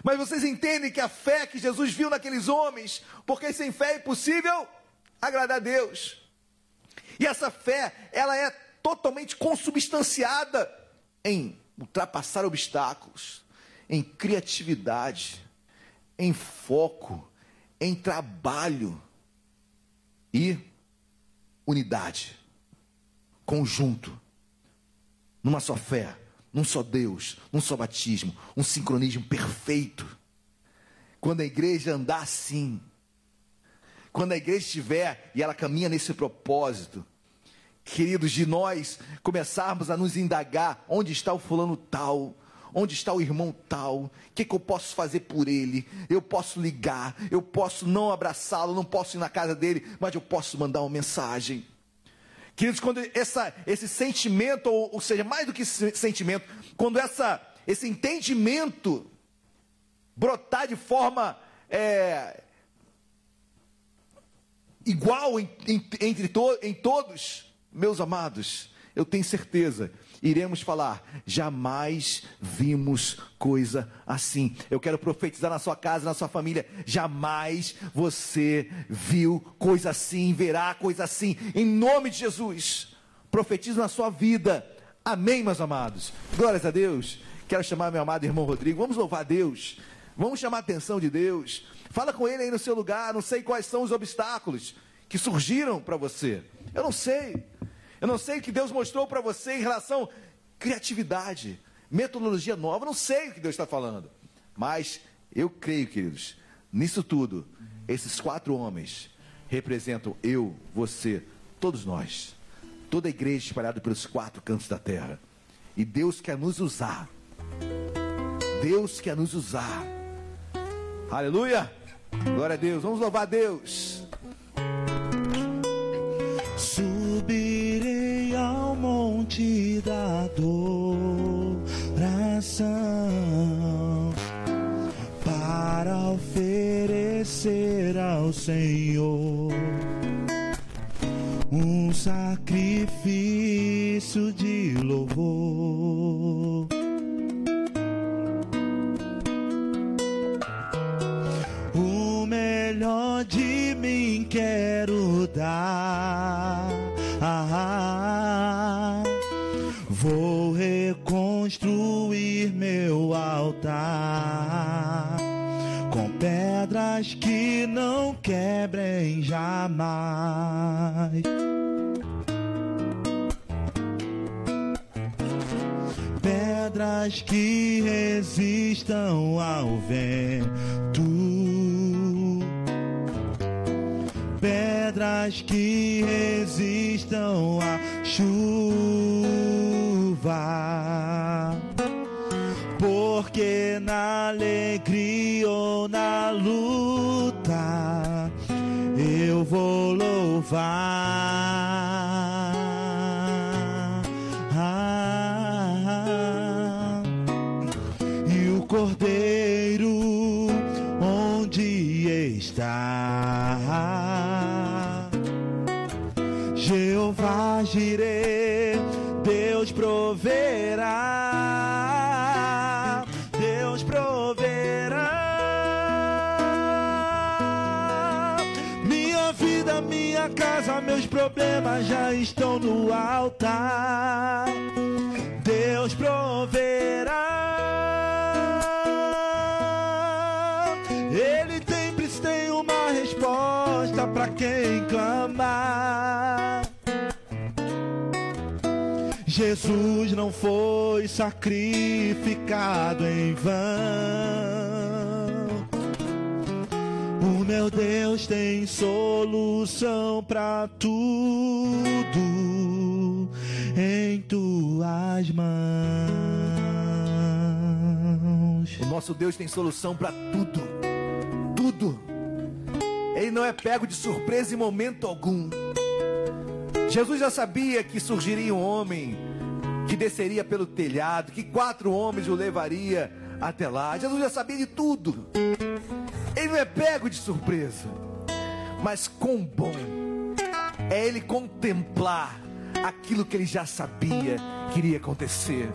Mas vocês entendem que a fé que Jesus viu naqueles homens, porque sem fé é impossível agradar a Deus. E essa fé, ela é totalmente consubstanciada em ultrapassar obstáculos, em criatividade, em foco, em trabalho e unidade, conjunto, numa só fé, num só Deus, num só batismo, um sincronismo perfeito. Quando a igreja andar assim, quando a igreja estiver e ela caminha nesse propósito, queridos, de nós começarmos a nos indagar: onde está o fulano tal? Onde está o irmão tal? O que, que eu posso fazer por ele? Eu posso ligar, eu posso não abraçá-lo, não posso ir na casa dele, mas eu posso mandar uma mensagem. Queridos, quando essa, esse sentimento, ou, ou seja, mais do que sentimento, quando essa, esse entendimento brotar de forma é, igual em, em, entre to, em todos, meus amados, eu tenho certeza, iremos falar, jamais vimos coisa assim. Eu quero profetizar na sua casa, na sua família, jamais você viu coisa assim, verá coisa assim, em nome de Jesus. Profetizo na sua vida. Amém, meus amados. Glórias a Deus. Quero chamar meu amado irmão Rodrigo. Vamos louvar a Deus. Vamos chamar a atenção de Deus. Fala com ele aí no seu lugar. Não sei quais são os obstáculos que surgiram para você. Eu não sei. Eu não sei o que Deus mostrou para você em relação à criatividade, metodologia nova. Eu não sei o que Deus está falando. Mas eu creio, queridos, nisso tudo, esses quatro homens representam eu, você, todos nós, toda a igreja espalhada pelos quatro cantos da terra. E Deus quer nos usar. Deus quer nos usar. Aleluia! Glória a Deus. Vamos louvar a Deus.
Subirei ao monte da adoração para oferecer ao Senhor um sacrifício de louvor. Quero dar. Ah, vou reconstruir meu altar com pedras que não quebrem jamais. Pedras que resistam ao vento. Que resistam à chuva porque na alegria ou na luta eu vou louvar. Meus problemas já estão no altar. Deus proverá. Ele sempre tem uma resposta para quem clamar. Jesus não foi sacrificado em vão. O meu Deus tem solução para tudo em tuas mãos.
O nosso Deus tem solução para tudo. Tudo. Ele não é pego de surpresa em momento algum. Jesus já sabia que surgiria um homem que desceria pelo telhado, que quatro homens o levaria até lá. Jesus já sabia de tudo. Não é pego de surpresa. Mas quão bom é ele contemplar aquilo que ele já sabia que iria acontecer.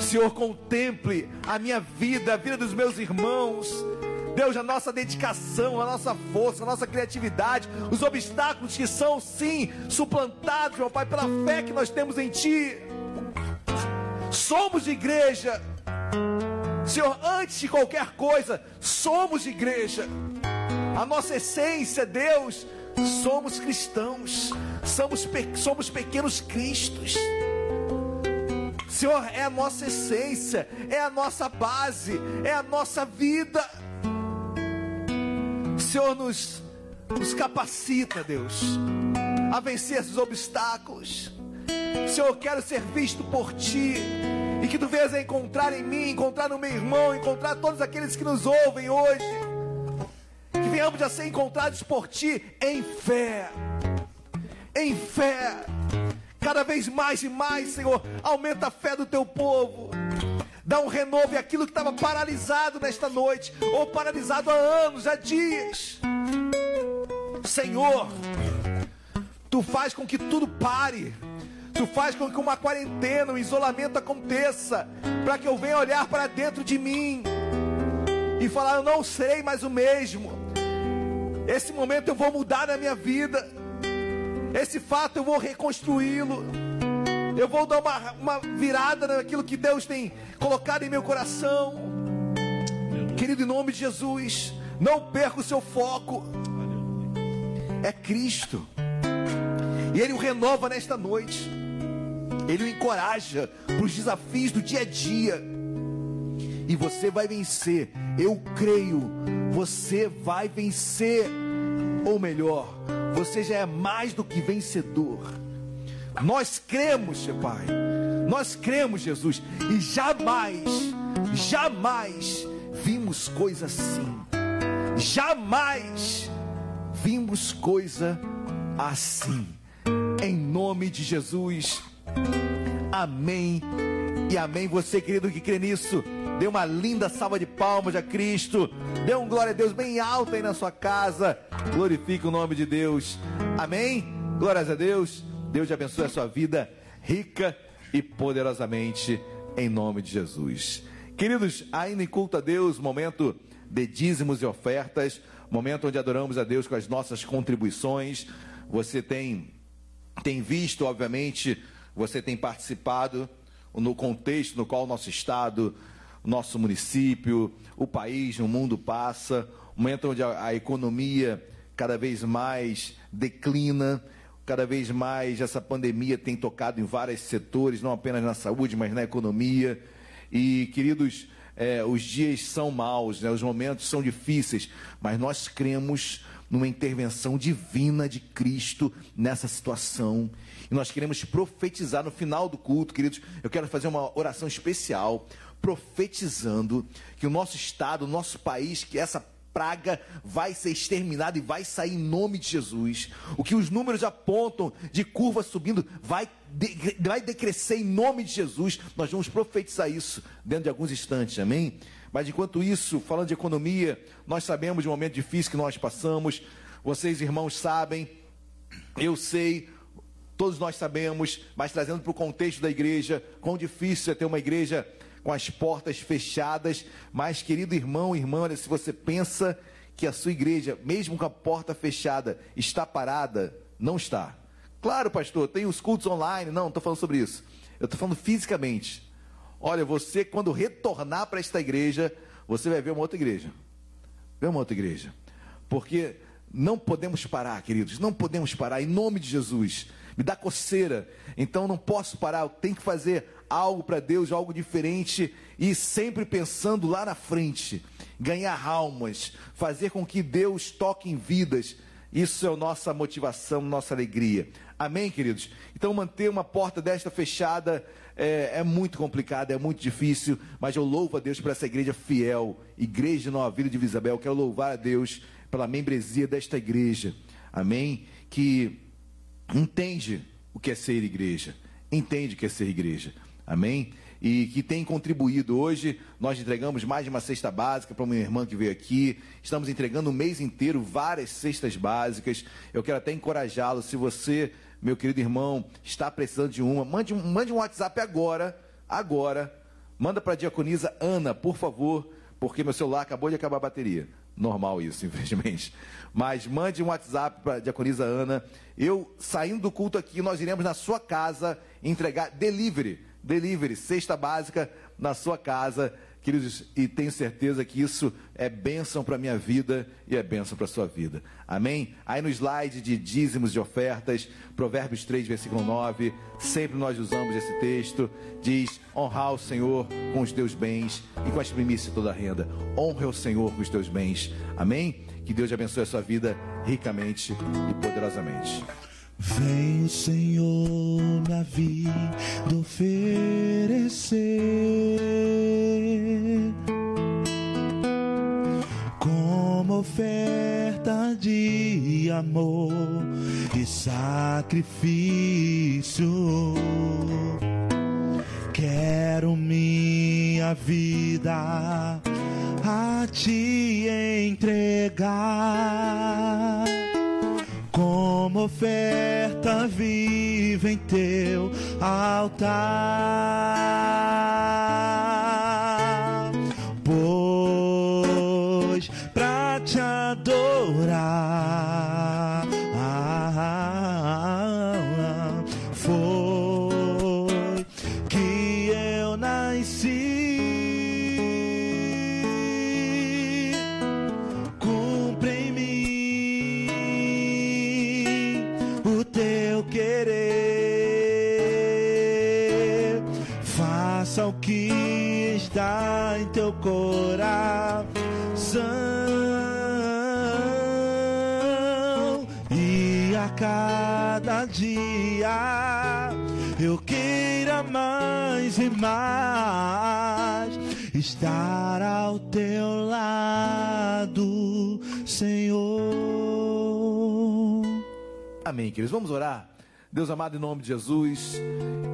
Senhor, contemple a minha vida, a vida dos meus irmãos. Deus, a nossa dedicação, a nossa força, a nossa criatividade, os obstáculos que são, sim, suplantados, meu Pai, pela fé que nós temos em Ti. Somos igreja. Senhor, antes de qualquer coisa, somos igreja. A nossa essência, Deus, somos cristãos. Somos, pe somos pequenos cristos. Senhor, é a nossa essência, é a nossa base, é a nossa vida. Senhor, nos, nos capacita, Deus, a vencer esses obstáculos. Senhor, eu quero ser visto por Ti. E que Tu venhas encontrar em mim, encontrar no meu irmão, encontrar todos aqueles que nos ouvem hoje. Que venhamos a ser encontrados por Ti em fé. Em fé. Cada vez mais e mais, Senhor, aumenta a fé do Teu povo. Dá um renovo aquilo que estava paralisado nesta noite, ou paralisado há anos, há dias. Senhor, Tu faz com que tudo pare. Tu faz com que uma quarentena, um isolamento aconteça, para que eu venha olhar para dentro de mim e falar: Eu não serei mais o mesmo. Esse momento eu vou mudar na minha vida. Esse fato eu vou reconstruí-lo. Eu vou dar uma, uma virada naquilo que Deus tem colocado em meu coração. Querido, em nome de Jesus, não perca o seu foco. É Cristo. E Ele o renova nesta noite. Ele o encoraja para os desafios do dia a dia. E você vai vencer. Eu creio. Você vai vencer. Ou melhor, você já é mais do que vencedor. Nós cremos, Pai. Nós cremos, Jesus. E jamais, jamais vimos coisa assim. Jamais vimos coisa assim. Em nome de Jesus. Amém. E amém. Você, querido, que crê nisso, dê uma linda salva de palmas a Cristo. Dê um glória a Deus bem alto aí na sua casa. Glorifique o nome de Deus. Amém. Glórias a Deus. Deus te abençoe a sua vida rica e poderosamente em nome de Jesus. Queridos, ainda em culto a Deus, momento de dízimos e ofertas, momento onde adoramos a Deus com as nossas contribuições. Você tem tem visto, obviamente, você tem participado no contexto no qual o nosso estado, nosso município, o país, o mundo passa, momento onde a, a economia cada vez mais declina, cada vez mais essa pandemia tem tocado em vários setores, não apenas na saúde, mas na economia. E, queridos, é, os dias são maus, né? os momentos são difíceis, mas nós cremos numa intervenção divina de Cristo nessa situação. E nós queremos profetizar no final do culto, queridos. Eu quero fazer uma oração especial, profetizando que o nosso estado, o nosso país, que essa praga vai ser exterminada e vai sair em nome de Jesus. O que os números apontam de curva subindo vai, de, vai decrescer em nome de Jesus. Nós vamos profetizar isso dentro de alguns instantes, amém? Mas enquanto isso, falando de economia, nós sabemos um momento difícil que nós passamos. Vocês, irmãos, sabem, eu sei, todos nós sabemos, mas trazendo para o contexto da igreja, quão difícil é ter uma igreja com as portas fechadas. Mas, querido irmão, irmã, se você pensa que a sua igreja, mesmo com a porta fechada, está parada, não está. Claro, pastor, tem os cultos online. Não, estou falando sobre isso. Eu estou falando fisicamente. Olha, você, quando retornar para esta igreja, você vai ver uma outra igreja. Ver uma outra igreja. Porque não podemos parar, queridos. Não podemos parar, em nome de Jesus. Me dá coceira. Então não posso parar. Eu tenho que fazer algo para Deus, algo diferente e sempre pensando lá na frente, ganhar almas, fazer com que Deus toque em vidas. Isso é a nossa motivação, nossa alegria. Amém, queridos? Então, manter uma porta desta fechada é, é, muito complicado, é muito difícil, mas eu louvo a Deus por essa igreja fiel, Igreja Nova Vida de Isabel. Quero louvar a Deus pela membresia desta igreja. Amém? Que entende o que é ser igreja, entende o que é ser igreja. Amém? E que tem contribuído hoje. Nós entregamos mais de uma cesta básica para uma irmã que veio aqui. Estamos entregando o mês inteiro várias cestas básicas. Eu quero até encorajá-lo. Se você, meu querido irmão, está precisando de uma, mande, mande um WhatsApp agora. Agora. Manda para a diaconisa Ana, por favor, porque meu celular acabou de acabar a bateria. Normal isso, infelizmente. Mas mande um WhatsApp para a diaconisa Ana. Eu, saindo do culto aqui, nós iremos na sua casa entregar delivery delivery, cesta básica na sua casa, queridos, e tenho certeza que isso é bênção para a minha vida e é bênção para a sua vida. Amém? Aí no slide de dízimos e ofertas, Provérbios 3, versículo 9, sempre nós usamos esse texto, diz, honrar o Senhor com os teus bens e com as primícias de toda a renda. Honre o Senhor com os teus bens. Amém? Que Deus abençoe a sua vida ricamente e poderosamente.
Vem, Senhor, na vida oferecer como oferta de amor e sacrifício. Quero minha vida a te entregar como oferta viva em teu altar. Pois pra te adorar coração e a cada dia eu queira mais e mais estar ao teu lado, Senhor.
Amém, queridos. Vamos orar. Deus amado, em nome de Jesus,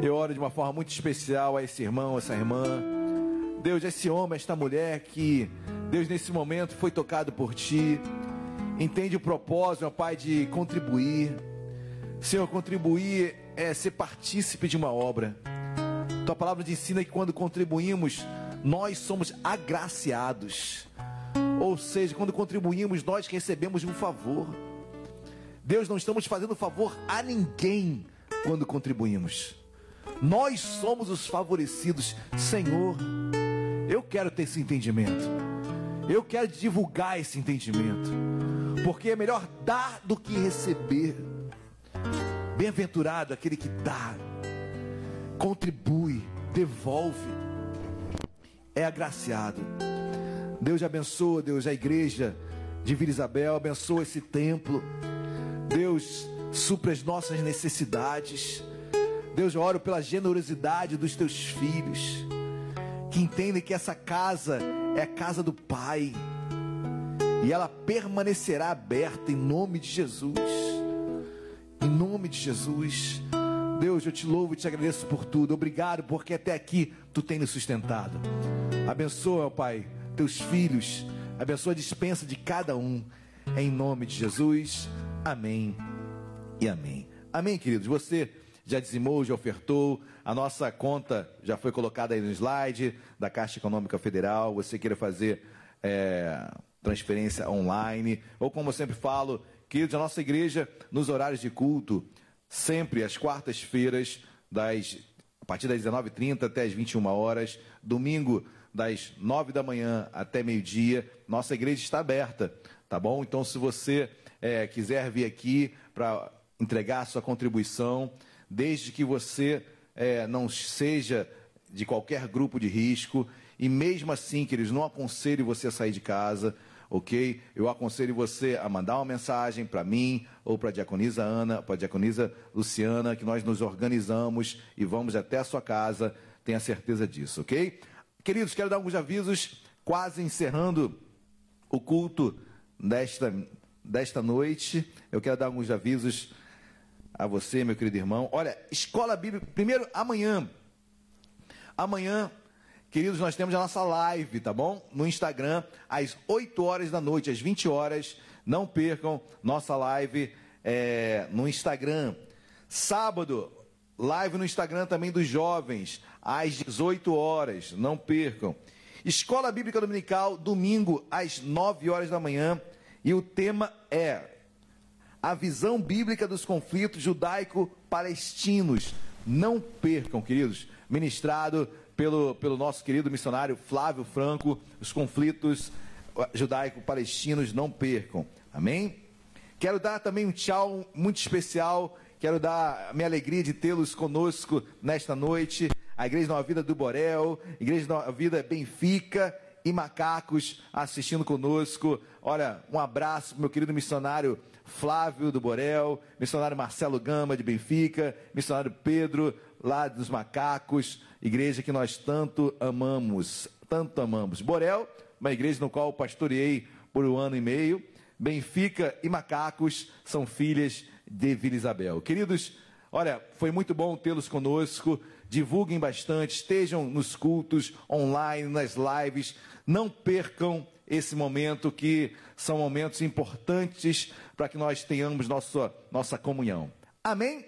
eu oro de uma forma muito especial a esse irmão, essa irmã. Deus, esse homem, esta mulher que, Deus, nesse momento foi tocado por Ti, entende o propósito, meu Pai, de contribuir. Senhor, contribuir é ser partícipe de uma obra. Tua palavra nos ensina que quando contribuímos, nós somos agraciados. Ou seja, quando contribuímos, nós recebemos um favor. Deus, não estamos fazendo favor a ninguém quando contribuímos. Nós somos os favorecidos. Senhor, eu quero ter esse entendimento. Eu quero divulgar esse entendimento. Porque é melhor dar do que receber. Bem-aventurado aquele que dá, contribui, devolve, é agraciado. Deus abençoa, Deus, a igreja de Vila Isabel, abençoa esse templo. Deus, supra as nossas necessidades. Deus, eu oro pela generosidade dos teus filhos, que entendem que essa casa é a casa do Pai, e ela permanecerá aberta em nome de Jesus. Em nome de Jesus. Deus, eu te louvo e te agradeço por tudo. Obrigado, porque até aqui tu tem nos sustentado. Abençoa, Pai, teus filhos. Abençoa a dispensa de cada um. Em nome de Jesus. Amém e amém. Amém, queridos. Você já dizimou, já ofertou, a nossa conta já foi colocada aí no slide da Caixa Econômica Federal. Você queira fazer é, transferência online, ou como eu sempre falo, queridos, a nossa igreja, nos horários de culto, sempre às quartas-feiras, das a partir das 19h30 até as 21 horas, domingo das 9 da manhã até meio-dia, nossa igreja está aberta, tá bom? Então, se você é, quiser vir aqui para entregar sua contribuição, desde que você é, não seja de qualquer grupo de risco, e mesmo assim, queridos, não aconselho você a sair de casa, ok? Eu aconselho você a mandar uma mensagem para mim ou para a diaconisa Ana, para a diaconisa Luciana, que nós nos organizamos e vamos até a sua casa, tenha certeza disso, ok? Queridos, quero dar alguns avisos, quase encerrando o culto desta, desta noite. Eu quero dar alguns avisos a você, meu querido irmão. Olha, escola bíblica, primeiro, amanhã. Amanhã, queridos, nós temos a nossa live, tá bom? No Instagram, às 8 horas da noite, às 20 horas. Não percam nossa live é, no Instagram. Sábado, live no Instagram também dos jovens, às 18 horas. Não percam. Escola Bíblica Dominical, domingo, às 9 horas da manhã. E o tema é a visão bíblica dos conflitos judaico-palestinos. Não percam, queridos, ministrado pelo, pelo nosso querido missionário Flávio Franco, os conflitos judaico-palestinos, não percam. Amém? Quero dar também um tchau muito especial, quero dar a minha alegria de tê-los conosco nesta noite. A Igreja Nova Vida do Borel, Igreja Nova Vida Benfica e Macacos assistindo conosco. Olha, um abraço meu querido missionário Flávio do Borel, missionário Marcelo Gama de Benfica, missionário Pedro lá dos Macacos, igreja que nós tanto amamos, tanto amamos. Borel, uma igreja no qual pastoreei por um ano e meio. Benfica e Macacos são filhas de Vila Isabel. Queridos, olha, foi muito bom tê-los conosco. Divulguem bastante, estejam nos cultos online, nas lives. Não percam esse momento que são momentos importantes para que nós tenhamos nossa, nossa comunhão. Amém?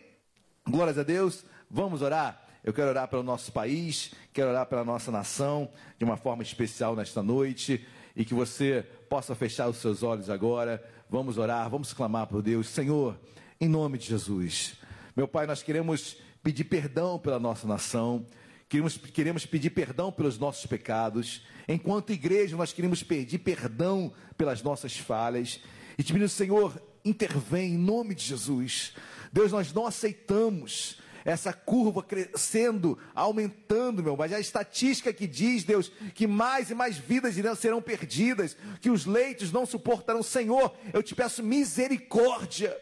Glórias a Deus. Vamos orar? Eu quero orar pelo nosso país, quero orar pela nossa nação de uma forma especial nesta noite e que você possa fechar os seus olhos agora. Vamos orar, vamos clamar por Deus. Senhor, em nome de Jesus. Meu Pai, nós queremos pedir perdão pela nossa nação. Queremos, queremos pedir perdão pelos nossos pecados. Enquanto igreja, nós queremos pedir perdão pelas nossas falhas. E te pedimos, Senhor, intervém em nome de Jesus. Deus, nós não aceitamos essa curva crescendo, aumentando, meu, mas a estatística que diz, Deus, que mais e mais vidas serão perdidas, que os leitos não suportarão, Senhor, eu te peço misericórdia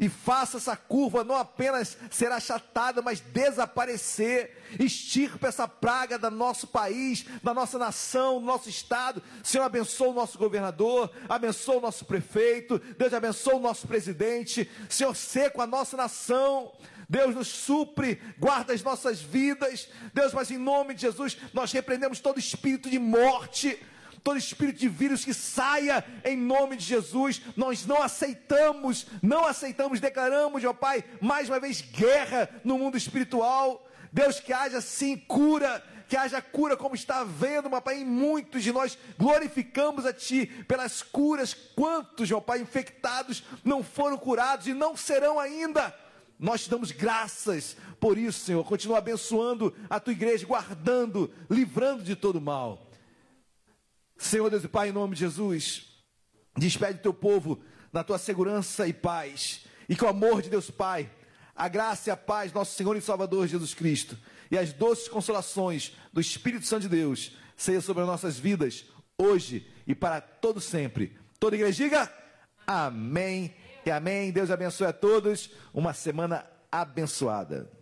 e faça essa curva não apenas ser achatada, mas desaparecer. Extirpa essa praga do nosso país, da nossa nação, do nosso estado. Senhor, abençoa o nosso governador, abençoa o nosso prefeito, Deus abençoa o nosso presidente. Senhor, seca a nossa nação. Deus nos supre, guarda as nossas vidas. Deus, mas em nome de Jesus, nós repreendemos todo espírito de morte todo espírito de vírus que saia em nome de Jesus. Nós não aceitamos, não aceitamos, declaramos, ó Pai, mais uma vez guerra no mundo espiritual. Deus, que haja sim cura, que haja cura como está havendo, meu Pai, em muitos de nós glorificamos a Ti pelas curas. Quantos, meu Pai, infectados não foram curados e não serão ainda. Nós te damos graças por isso, Senhor. Continua abençoando a tua igreja, guardando, livrando de todo mal. Senhor Deus e Pai, em nome de Jesus, despede teu povo na tua segurança e paz, e que o amor de Deus Pai, a graça e a paz, nosso Senhor e Salvador Jesus Cristo, e as doces consolações do Espírito Santo de Deus, seja sobre as nossas vidas, hoje e para todo sempre. Toda igreja diga amém e amém. Deus abençoe a todos. Uma semana abençoada.